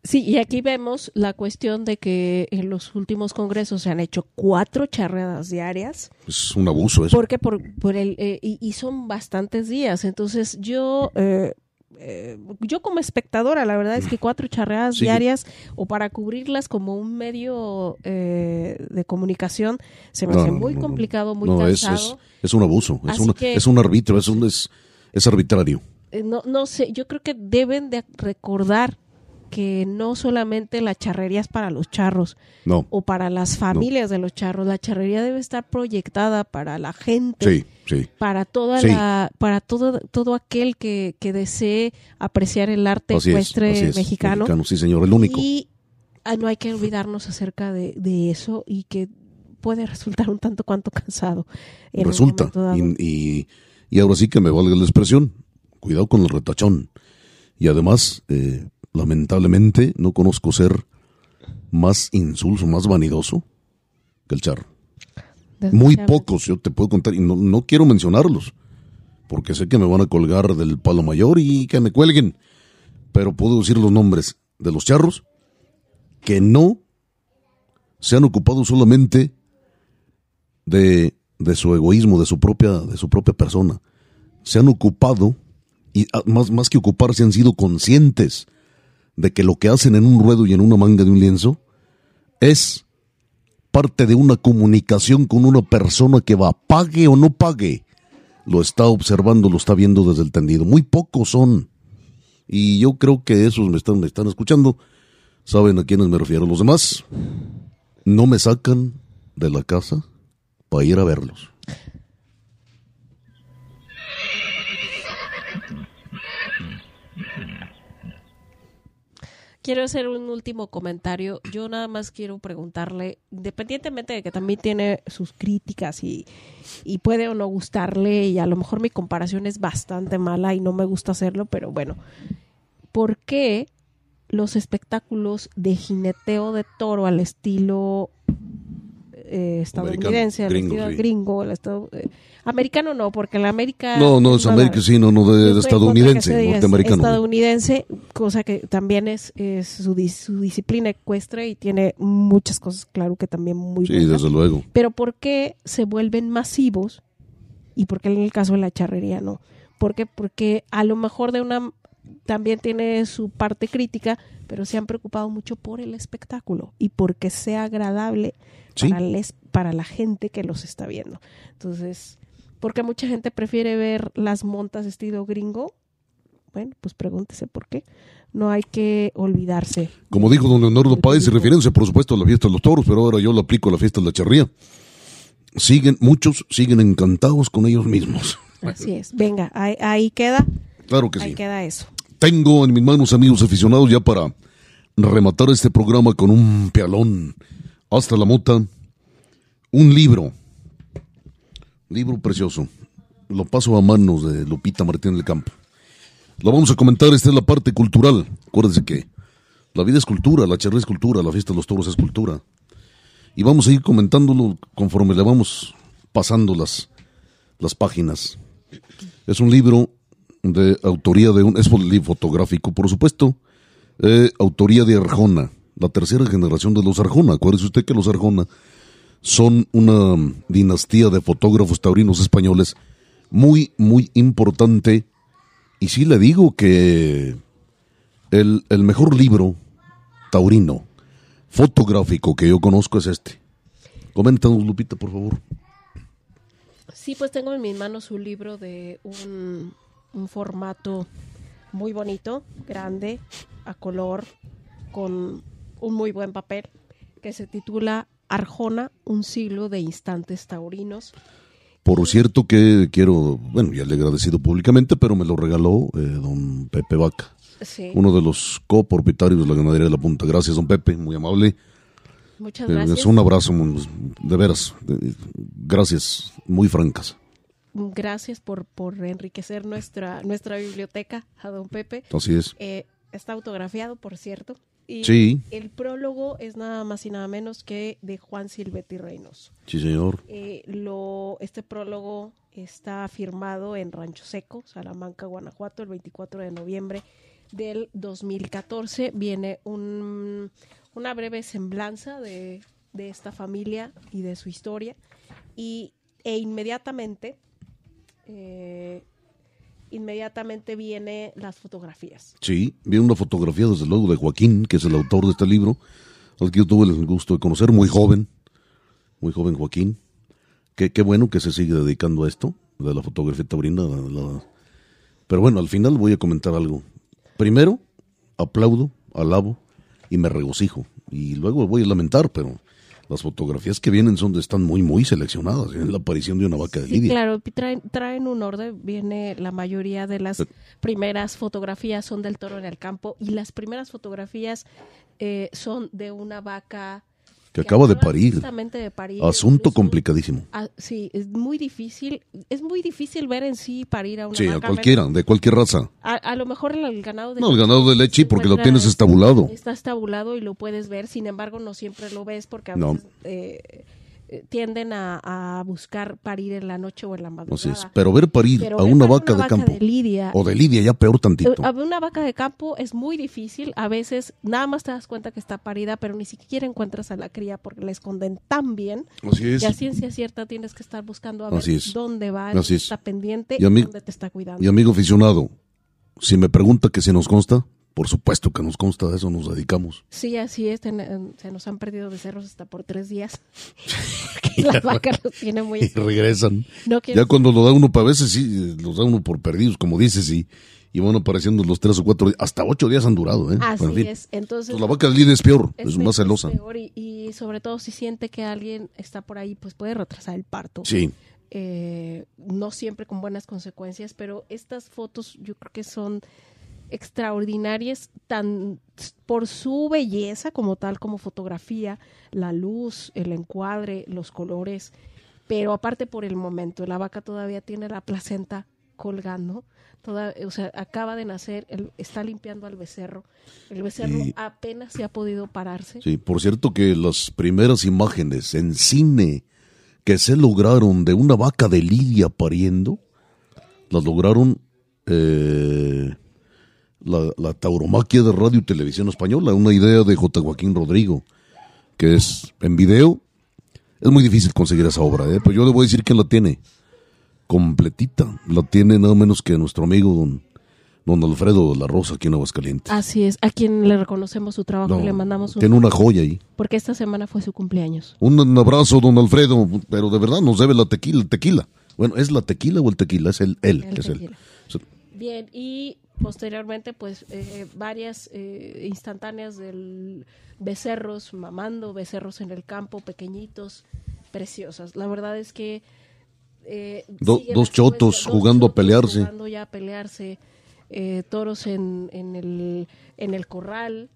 Sí, y aquí vemos la cuestión de que en los últimos congresos se han hecho cuatro charreadas diarias. Es un abuso eso. Porque por, por el, eh, y, son bastantes días. Entonces yo eh, eh, yo como espectadora, la verdad es que cuatro charreadas diarias o para cubrirlas como un medio eh, de comunicación se me hace muy complicado, muy cansado. Es, es, un abuso, es un, es un arbitro, es, un, es, es arbitrario. Eh, no, no sé, yo creo que deben de recordar que no solamente la charrería es para los charros o para las familias de los charros, la charrería debe estar proyectada para la gente, para toda la, para todo, todo aquel que, que desee apreciar el arte ecuestre mexicano. Sí, señor, el único. Y ah, no hay que olvidarnos acerca de, de, eso y que puede resultar un tanto cuanto cansado. Resulta. Y, y, ahora sí que me valga la expresión. Cuidado con el retachón. Y además, eh, lamentablemente no conozco ser más insulso, más vanidoso que el charro. Muy pocos, yo te puedo contar, y no, quiero mencionarlos, porque sé que me van a colgar del palo mayor y que me cuelguen, pero puedo decir los nombres de los charros que no se han ocupado solamente de, de su egoísmo, de su propia, de su propia persona. Se han ocupado, y ah, más, más que ocuparse, han sido conscientes de que lo que hacen en un ruedo y en una manga de un lienzo es parte de una comunicación con una persona que va, pague o no pague, lo está observando, lo está viendo desde el tendido. Muy pocos son. Y yo creo que esos me están, me están escuchando, saben a quiénes me refiero. Los demás no me sacan de la casa para ir a verlos. Quiero hacer un último comentario. Yo nada más quiero preguntarle, independientemente de que también tiene sus críticas y, y, puede o no gustarle, y a lo mejor mi comparación es bastante mala y no me gusta hacerlo, pero bueno, ¿por qué los espectáculos de jineteo de toro al estilo eh, estadounidense, al gringo, el estado, eh, americano no, porque la América... No, no es América, sí, no, no, de, estadounidense, norteamericano. Estadounidense, cosa que también es, su, su, disciplina ecuestre y tiene muchas cosas, claro que también muy Sí, desde luego. Pero ¿por qué se vuelven masivos? Y por qué en el caso de la charrería no. ¿Por qué? Porque a lo mejor de una también tiene su parte crítica, pero se han preocupado mucho por el espectáculo y porque sea agradable para, les, para la gente que los está viendo. Entonces, porque mucha gente prefiere ver las montas estilo gringo. Bueno, pues pregúntese por qué. No hay que olvidarse. Como dijo don Leonardo Páez, refiriéndose por supuesto a la fiesta de los toros, pero ahora yo lo aplico a la fiesta de la charría. Siguen, muchos siguen encantados con ellos mismos. Así es. Venga, ahí, queda. Claro que sí. Ahí queda eso. Tengo en mis manos, amigos aficionados, ya para rematar este programa con un pealón hasta la mota, un libro, libro precioso. Lo paso a manos de Lupita Martín del Campo. Lo vamos a comentar, esta es la parte cultural. Acuérdense que la vida es cultura, la charla es cultura, la fiesta de los toros es cultura. Y vamos a ir comentándolo conforme le vamos pasando las, las páginas. Es un libro de autoría de un, es fotográfico, por supuesto, eh, autoría de Arjona, la tercera generación de los Arjona. Acuérdese usted que los Arjona son una dinastía de fotógrafos taurinos españoles muy, muy importante. Y sí le digo que el, el mejor libro taurino fotográfico que yo conozco es este. Coméntanos, Lupita, por favor. Sí, pues tengo en mis manos un libro de un un formato muy bonito, grande, a color, con un muy buen papel, que se titula Arjona, un siglo de instantes taurinos. Por cierto que quiero, bueno, ya le he agradecido públicamente, pero me lo regaló eh, don Pepe Vaca, uno de los copropietarios de la ganadería de la Punta. Gracias, don Pepe, muy amable. Muchas gracias. es un abrazo, de veras, gracias, muy francas gracias por, por enriquecer nuestra, nuestra biblioteca a don Pepe. Así es. Eh, está autografiado, por cierto. Y sí. el prólogo es nada más y nada menos que de Juan Silvetti Reynoso. Sí, señor. Eh, lo, este prólogo está firmado en Rancho Seco, Salamanca, Guanajuato, el 24 de noviembre del 2014. Viene un, una breve semblanza de, de esta familia y de su historia. Y, e inmediatamente eh, inmediatamente viene las fotografías. Sí, viene una fotografía desde luego de Joaquín, que es el autor de este libro, al que yo tuve el gusto de conocer, muy joven, muy joven Joaquín. Qué, bueno que se sigue dedicando a esto, de la fotografía taurina. Pero bueno, al final voy a comentar algo. Primero, aplaudo, alabo y me regocijo. Y luego voy a lamentar, pero las fotografías que vienen son están muy muy seleccionadas en la aparición de una vaca de lidia. claro, traen, traen un orden, viene la mayoría de las primeras fotografías son del toro en el campo y las primeras fotografías eh, son de una vaca que, acaba de parir. de parir. Asunto complicadísimo. Ah, sí, es muy difícil. Es muy difícil ver en sí parir a una Sí, a cualquiera, de cualquier raza. A, lo mejor el, ganado de No, el ganado de leche porque lo tienes estabulado. Está estabulado y lo puedes ver, sin embargo no siempre lo ves porque a veces... Eh, tienden a, buscar parir en la noche o en la madrugada. Pero ver parir a una, vaca, de campo o de lidia ya peor tantito. A una vaca de campo es muy difícil, a veces nada más te das cuenta que está parida, pero ni siquiera encuentras a la cría porque la esconden tan bien. Así es. Y a ciencia cierta tienes que estar buscando a ver dónde va, está pendiente y, dónde te está cuidando. Y amigo aficionado, si me pregunta que si nos consta, por supuesto que nos consta, de eso nos dedicamos. Sí, así es. se nos han perdido becerros hasta por tres días. la vaca los tiene muy... Y regresan. ya cuando lo da uno, para veces sí, los da uno por perdidos, como dices, y, y van apareciendo los tres o cuatro días, hasta ocho días han durado, ¿eh? Así es. Entonces, pues la vaca del líder es peor, es, más celosa. y, sobre todo si siente que alguien está por ahí, pues puede retrasar el parto. Sí. Eh, no siempre con buenas consecuencias, pero estas fotos yo creo que son extraordinarias tan por su belleza como tal como fotografía, la luz, el encuadre, los colores, pero aparte por el momento, la vaca todavía tiene la placenta colgando Toda, o sea, acaba de nacer, está limpiando al becerro. El becerro apenas se ha podido pararse. Sí, por cierto que las primeras imágenes en cine que se lograron de una vaca de Lidia pariendo, las lograron eh, la, tauromaquia de Radio y Televisión Española, una idea de J. Joaquín Rodrigo, que es en video. Es muy difícil conseguir esa obra, ¿eh? pero yo le voy a decir que la tiene completita. La tiene nada menos que nuestro amigo don, don Alfredo La Rosa aquí en Aguascalientes. Así es, a quien le reconocemos su trabajo y le mandamos un... Tiene una joya ahí. Porque esta semana fue su cumpleaños. Un, abrazo, don Alfredo, pero de verdad nos debe la tequila. tequila. Bueno, ¿es la tequila o el tequila? Es el, él, es él. Bien, y posteriormente, pues, eh, varias eh, instantáneas del becerros mamando, becerros en el campo, pequeñitos, preciosas. La verdad es que eh, dos chotos jugando a pelearse. Jugando ya a pelearse, eh, toros en, en, el, en el corral.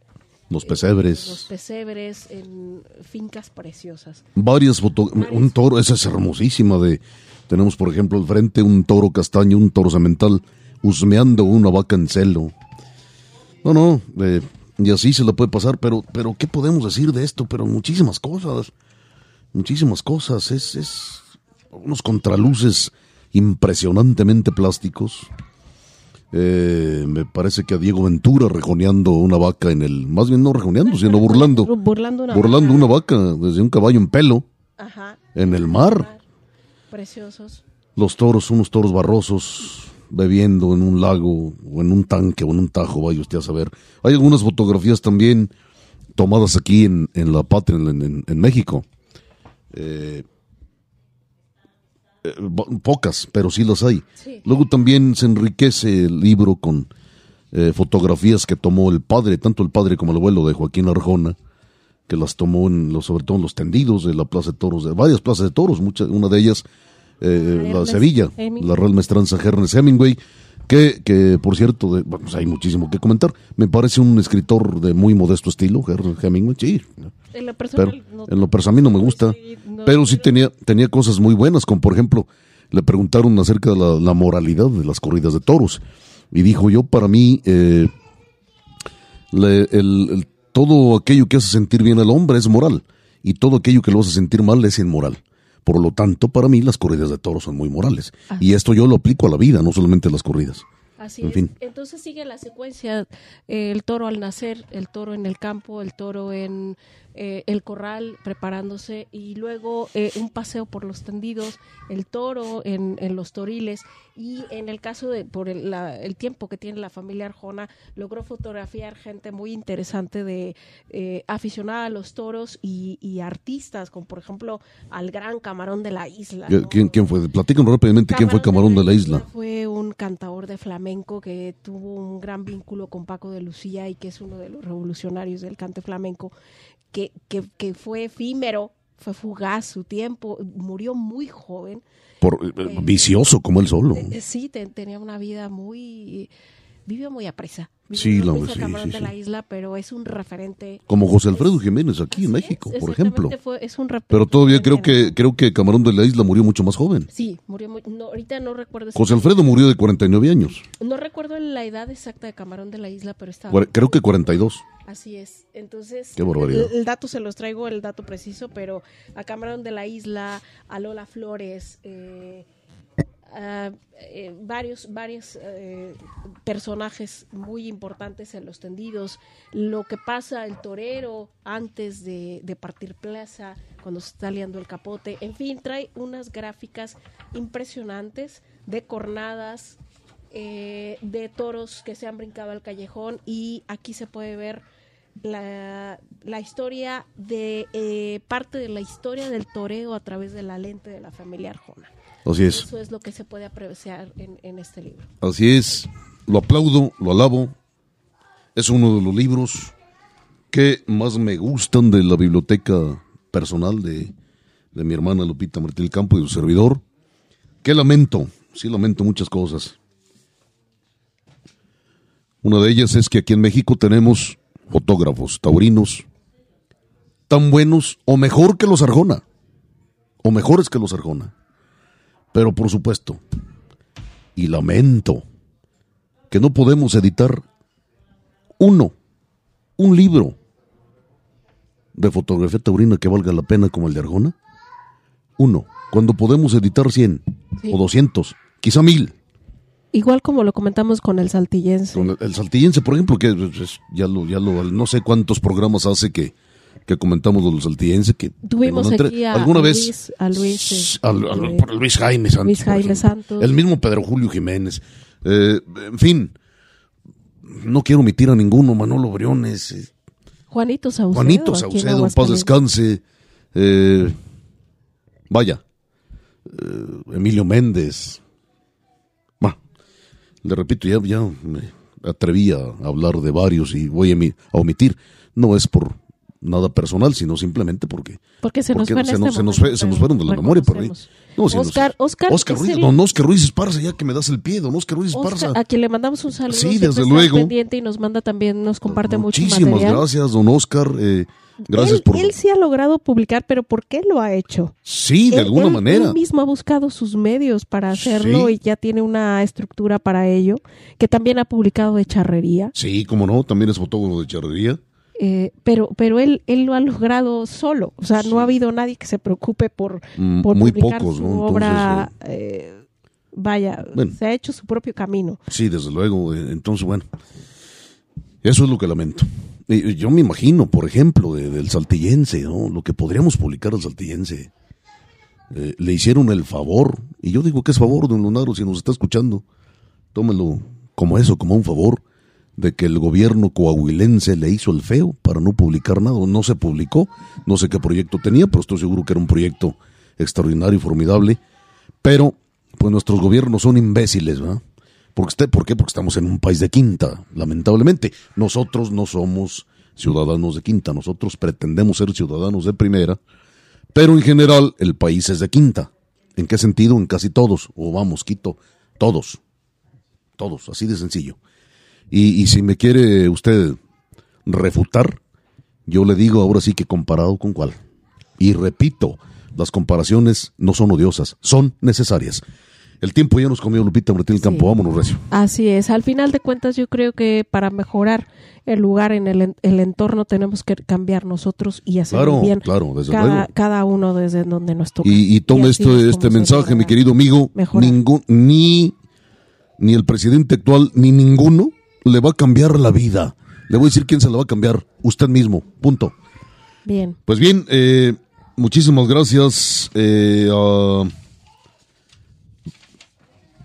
Los pesebres. los pesebres en fincas preciosas. Varias fotos. Un toro, esa es hermosísima. de Tenemos, por ejemplo, al frente un toro castaño, un toro semental, husmeando una vaca en celo. No, no, eh, y así se la puede pasar, pero, pero ¿qué podemos decir de esto? Pero muchísimas cosas, muchísimas cosas. Es, es unos contraluces impresionantemente plásticos. Eh, me parece que a Diego Ventura rejoneando una vaca en el, más bien no rejoneando, sino burlando, burlando una, burlando vaca. una vaca desde un caballo en pelo, en el mar. Preciosos. Los toros, unos toros barrosos, bebiendo en un lago o en un tanque o en un tajo, vaya usted a saber. Hay algunas fotografías también tomadas aquí en, en La Patria, en, en México. Eh, eh, pocas, pero sí las hay. Luego también se enriquece el libro con eh, fotografías que tomó el padre, tanto el padre como el abuelo de Joaquín Arjona, que las tomó en los, sobre todo en los tendidos de la Plaza de Toros, de varias plazas de toros, muchas, una de ellas eh, la de Sevilla, la Real Mestranza Ernest Hemingway, que, que por cierto, de, pues hay muchísimo que comentar. Me parece un escritor de muy modesto estilo, Hemingway, sí. En lo personal, en lo personal a mí no me gusta, pero sí tenía, tenía cosas muy buenas, como por ejemplo, le preguntaron acerca de la, moralidad de las corridas de toros. Y dijo yo, para mí, eh, el, todo aquello que hace sentir bien al hombre es moral, y todo aquello que lo hace sentir mal es inmoral. Por lo tanto, para mí las corridas de toros son muy morales. Y esto yo lo aplico a la vida, no solamente a las corridas. Así es. Entonces sigue la secuencia, el toro al nacer, el toro en el campo, el toro en eh, el corral preparándose y luego eh, un paseo por los tendidos, el toro en, en los toriles y en el caso de por el, el, tiempo que tiene la familia Arjona logró fotografiar gente muy interesante de eh, aficionada a los toros y, y, artistas como por ejemplo al gran Camarón de la Isla. ¿Quién, ¿Quién, fue? Platícanos rápidamente quién fue Camarón de la, isla. Fue un cantador de flamenco que tuvo un gran vínculo con Paco de Lucía y que es uno de los revolucionarios del cante flamenco que, que, que fue efímero, fue fugaz su tiempo, murió muy joven. Por, eh, eh, vicioso como él solo. Eh, sí, tenía una vida muy vive muy a prisa. Sí, la, sí, sí, de la isla, pero es un referente. Como José Alfredo Jiménez aquí en México, por ejemplo. es un pero todavía creo que creo que Camarón de la Isla murió mucho más joven. Sí, murió muy, no, ahorita no recuerdo. José Alfredo murió de 49 años. No recuerdo la edad exacta de Camarón de la Isla, pero estaba. Creo que 42. Así es. Entonces, Qué barbaridad. El, el, dato se los traigo, el dato preciso, pero a Camarón de la Isla, a Lola Flores, eh, Uh, eh, varios, varios eh, personajes muy importantes en los tendidos, lo que pasa el torero antes de, partir plaza, cuando se está liando el capote, en fin, trae unas gráficas impresionantes de cornadas, eh, de toros que se han brincado al callejón. Y aquí se puede ver la, la historia de eh, parte de la historia del toreo a través de la lente de la familia Arjona. Así es. Eso es lo que se puede apreciar en, este libro. Así es. lo aplaudo, lo alabo. Es uno de los libros que más me gustan de la biblioteca personal de, de mi hermana Lupita Martín Campo y su servidor. Que lamento, sí lamento muchas cosas. Una de ellas es que aquí en México tenemos fotógrafos taurinos tan buenos o mejor que los Arjona, o mejores que los Arjona. Pero por supuesto, y lamento que no podemos editar uno, un libro de fotografía taurina que valga la pena como el de Arjona. Uno, cuando podemos editar 100 o 200, quizá mil. Igual como lo comentamos con el saltillense. el, saltillense, por ejemplo, que ya lo, ya lo, no sé cuántos programas hace que, que comentamos de los saltillenses que tuvimos aquí a, alguna Luis, vez a Luis, por Luis Jaime Santos, Luis Jaime Santos. el mismo Pedro Julio Jiménez, eh, en fin, no quiero omitir a ninguno, Manolo Briones, eh, Juanito Saucedo, Juanito Saucedo, paz descanse, eh, vaya, Emilio Méndez, bueno, le repito, ya, ya me atreví a hablar de varios y voy a omitir, no es por nada personal, sino simplemente porque porque se nos, porque se, este nos, se, nos momento, fue- se nos fueron de la memoria por ahí. No, si nos- Oscar, Oscar, Oscar Ruiz, el- don Oscar Ruiz Esparza, ya que me das el pie, don Oscar Ruiz Esparza. Oscar, a quien le mandamos un saludo. Sí, desde luego. pendiente y nos manda también, nos comparte mucho Muchísimas gracias, don Oscar. eh, gracias él, por. él sí ha logrado publicar, pero ¿por qué lo ha hecho? Sí, de Él- alguna él- manera. Él mismo ha buscado sus medios para hacerlo Sí. y ya tiene una estructura para ello, que también ha publicado de charrería, Sí, como no, también es fotógrafo de charrería. Eh, pero, pero él, él lo ha logrado solo. O sea, Sí. no ha habido nadie que se preocupe por, Mm, por muy publicar pocos, su ¿no? Entonces, obra. eh, vaya, Bueno. se ha hecho su propio camino. Sí, desde luego. eh, Entonces, bueno, eso es lo que lamento. Y- y Yo me imagino, por ejemplo, de- del saltillense, ¿no? Lo que podríamos publicar al saltillense. Eh, le hicieron el favor, y yo digo que es favor, don Leonardo, si nos está escuchando, tómelo como eso, como un favor, de que el gobierno coahuilense le hizo el feo para no publicar nada. No se publicó, no sé qué proyecto tenía, pero estoy seguro que era un proyecto extraordinario y formidable. Pero, pues nuestros gobiernos son imbéciles, ¿verdad? Porque usted, ¿Por qué? Porque estamos en un país de quinta, lamentablemente. Nosotros no somos ciudadanos de quinta, nosotros pretendemos ser ciudadanos de primera, pero en general el país es de quinta. ¿En qué sentido? En casi todos, o vamos, quito, todos. Todos, así de sencillo. Y, y si me quiere usted refutar, yo le digo ahora sí que comparado con cuál. Y repito, las comparaciones no son odiosas, son necesarias. El tiempo ya nos comió Lupita Martín el Campo, Sí. vámonos recio. Así es. Al final de cuentas, yo creo que para mejorar el lugar en el, el entorno tenemos que cambiar nosotros y hacer Claro, bien claro, desde cada, cada uno desde donde nos toca. Y, y tome este, es este mensaje, mi querido amigo. Ningún, ni, ni el presidente actual, ni ninguno le va a cambiar la vida. Le voy a decir quién se la va a cambiar. Usted mismo. Punto. Bien. Pues bien, eh, muchísimas gracias eh, a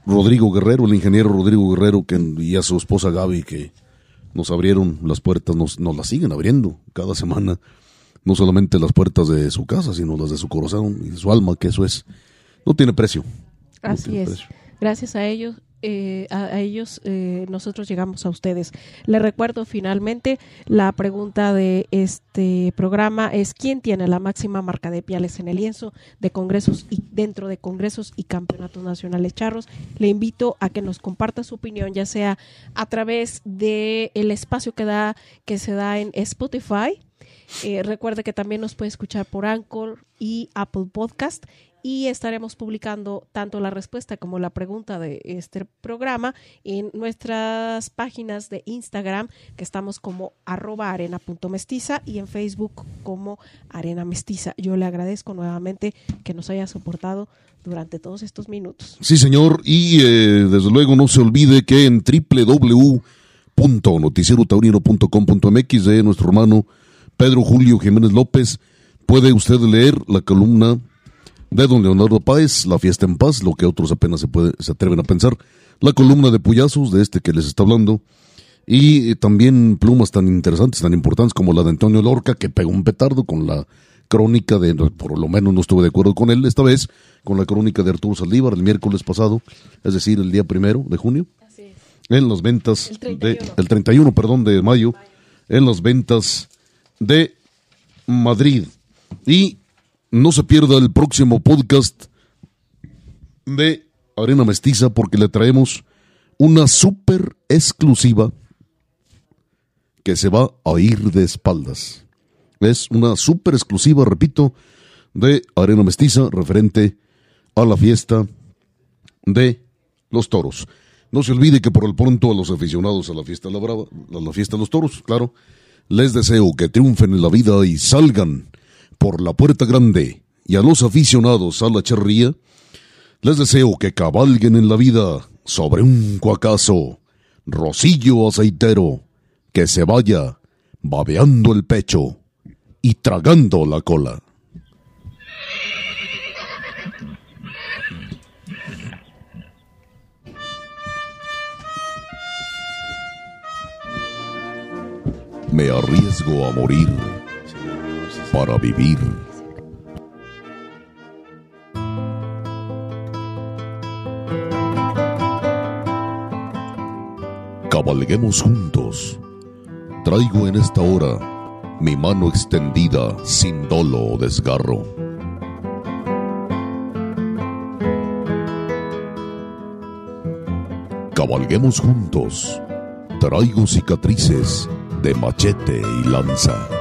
Rodrigo Guerrero, el ingeniero Rodrigo Guerrero, que, y a su esposa Gaby, que nos abrieron las puertas, nos, nos las siguen abriendo cada semana. No solamente las puertas de su casa, sino las de su corazón y de su alma, que eso es, no tiene precio. No Así tiene es. precio. Gracias a ellos, eh, a, ellos eh, nosotros llegamos a ustedes. Les recuerdo finalmente la pregunta de este programa es quién tiene la máxima marca de piales en el lienzo de congresos y dentro de congresos y campeonatos nacionales charros. Le invito a que nos comparta su opinión, ya sea a través de el espacio que da que se da en Spotify. Eh, recuerde que también nos puede escuchar por Anchor y Apple Podcast y estaremos publicando tanto la respuesta como la pregunta de este programa en nuestras páginas de Instagram que estamos como arroba arena.mestiza y en Facebook como arena mestiza. Yo le agradezco nuevamente que nos haya soportado durante todos estos minutos. Sí, señor, y eh, desde luego no se olvide que en www.noticierotaurino.com.mx de nuestro hermano Pedro Julio Jiménez López puede usted leer la columna de don Leonardo Páez, La fiesta en paz, lo que otros apenas se, puede, se atreven a pensar, la columna de Puyazos, de este que les está hablando, y eh, también plumas tan interesantes, tan importantes como la de Antonio Lorca, que pegó un petardo con la crónica de, por lo menos no estuve de acuerdo con él esta vez, con la crónica de Arturo Saldívar el miércoles pasado, es decir, el día primero de junio. en las ventas el 31. de el 31, perdón, de mayo en las ventas de Madrid. Y no se pierda el próximo podcast de Arena Mestiza porque le traemos una súper exclusiva que se va a ir de espaldas. Es una súper exclusiva, repito, de Arena Mestiza referente a la fiesta de los toros. No se olvide que por el pronto a los aficionados a la fiesta de la a la fiesta de los toros, claro, les deseo que triunfen en la vida y salgan por la puerta grande. Y a los aficionados a la charría, les deseo que cabalguen en la vida sobre un cuacazo, rosillo aceitero, que se vaya babeando el pecho y tragando la cola. Me arriesgo a morir para vivir. Cabalguemos juntos. Traigo en esta hora mi mano extendida sin dolo o desgarro. Cabalguemos juntos. Traigo cicatrices de machete y lanza.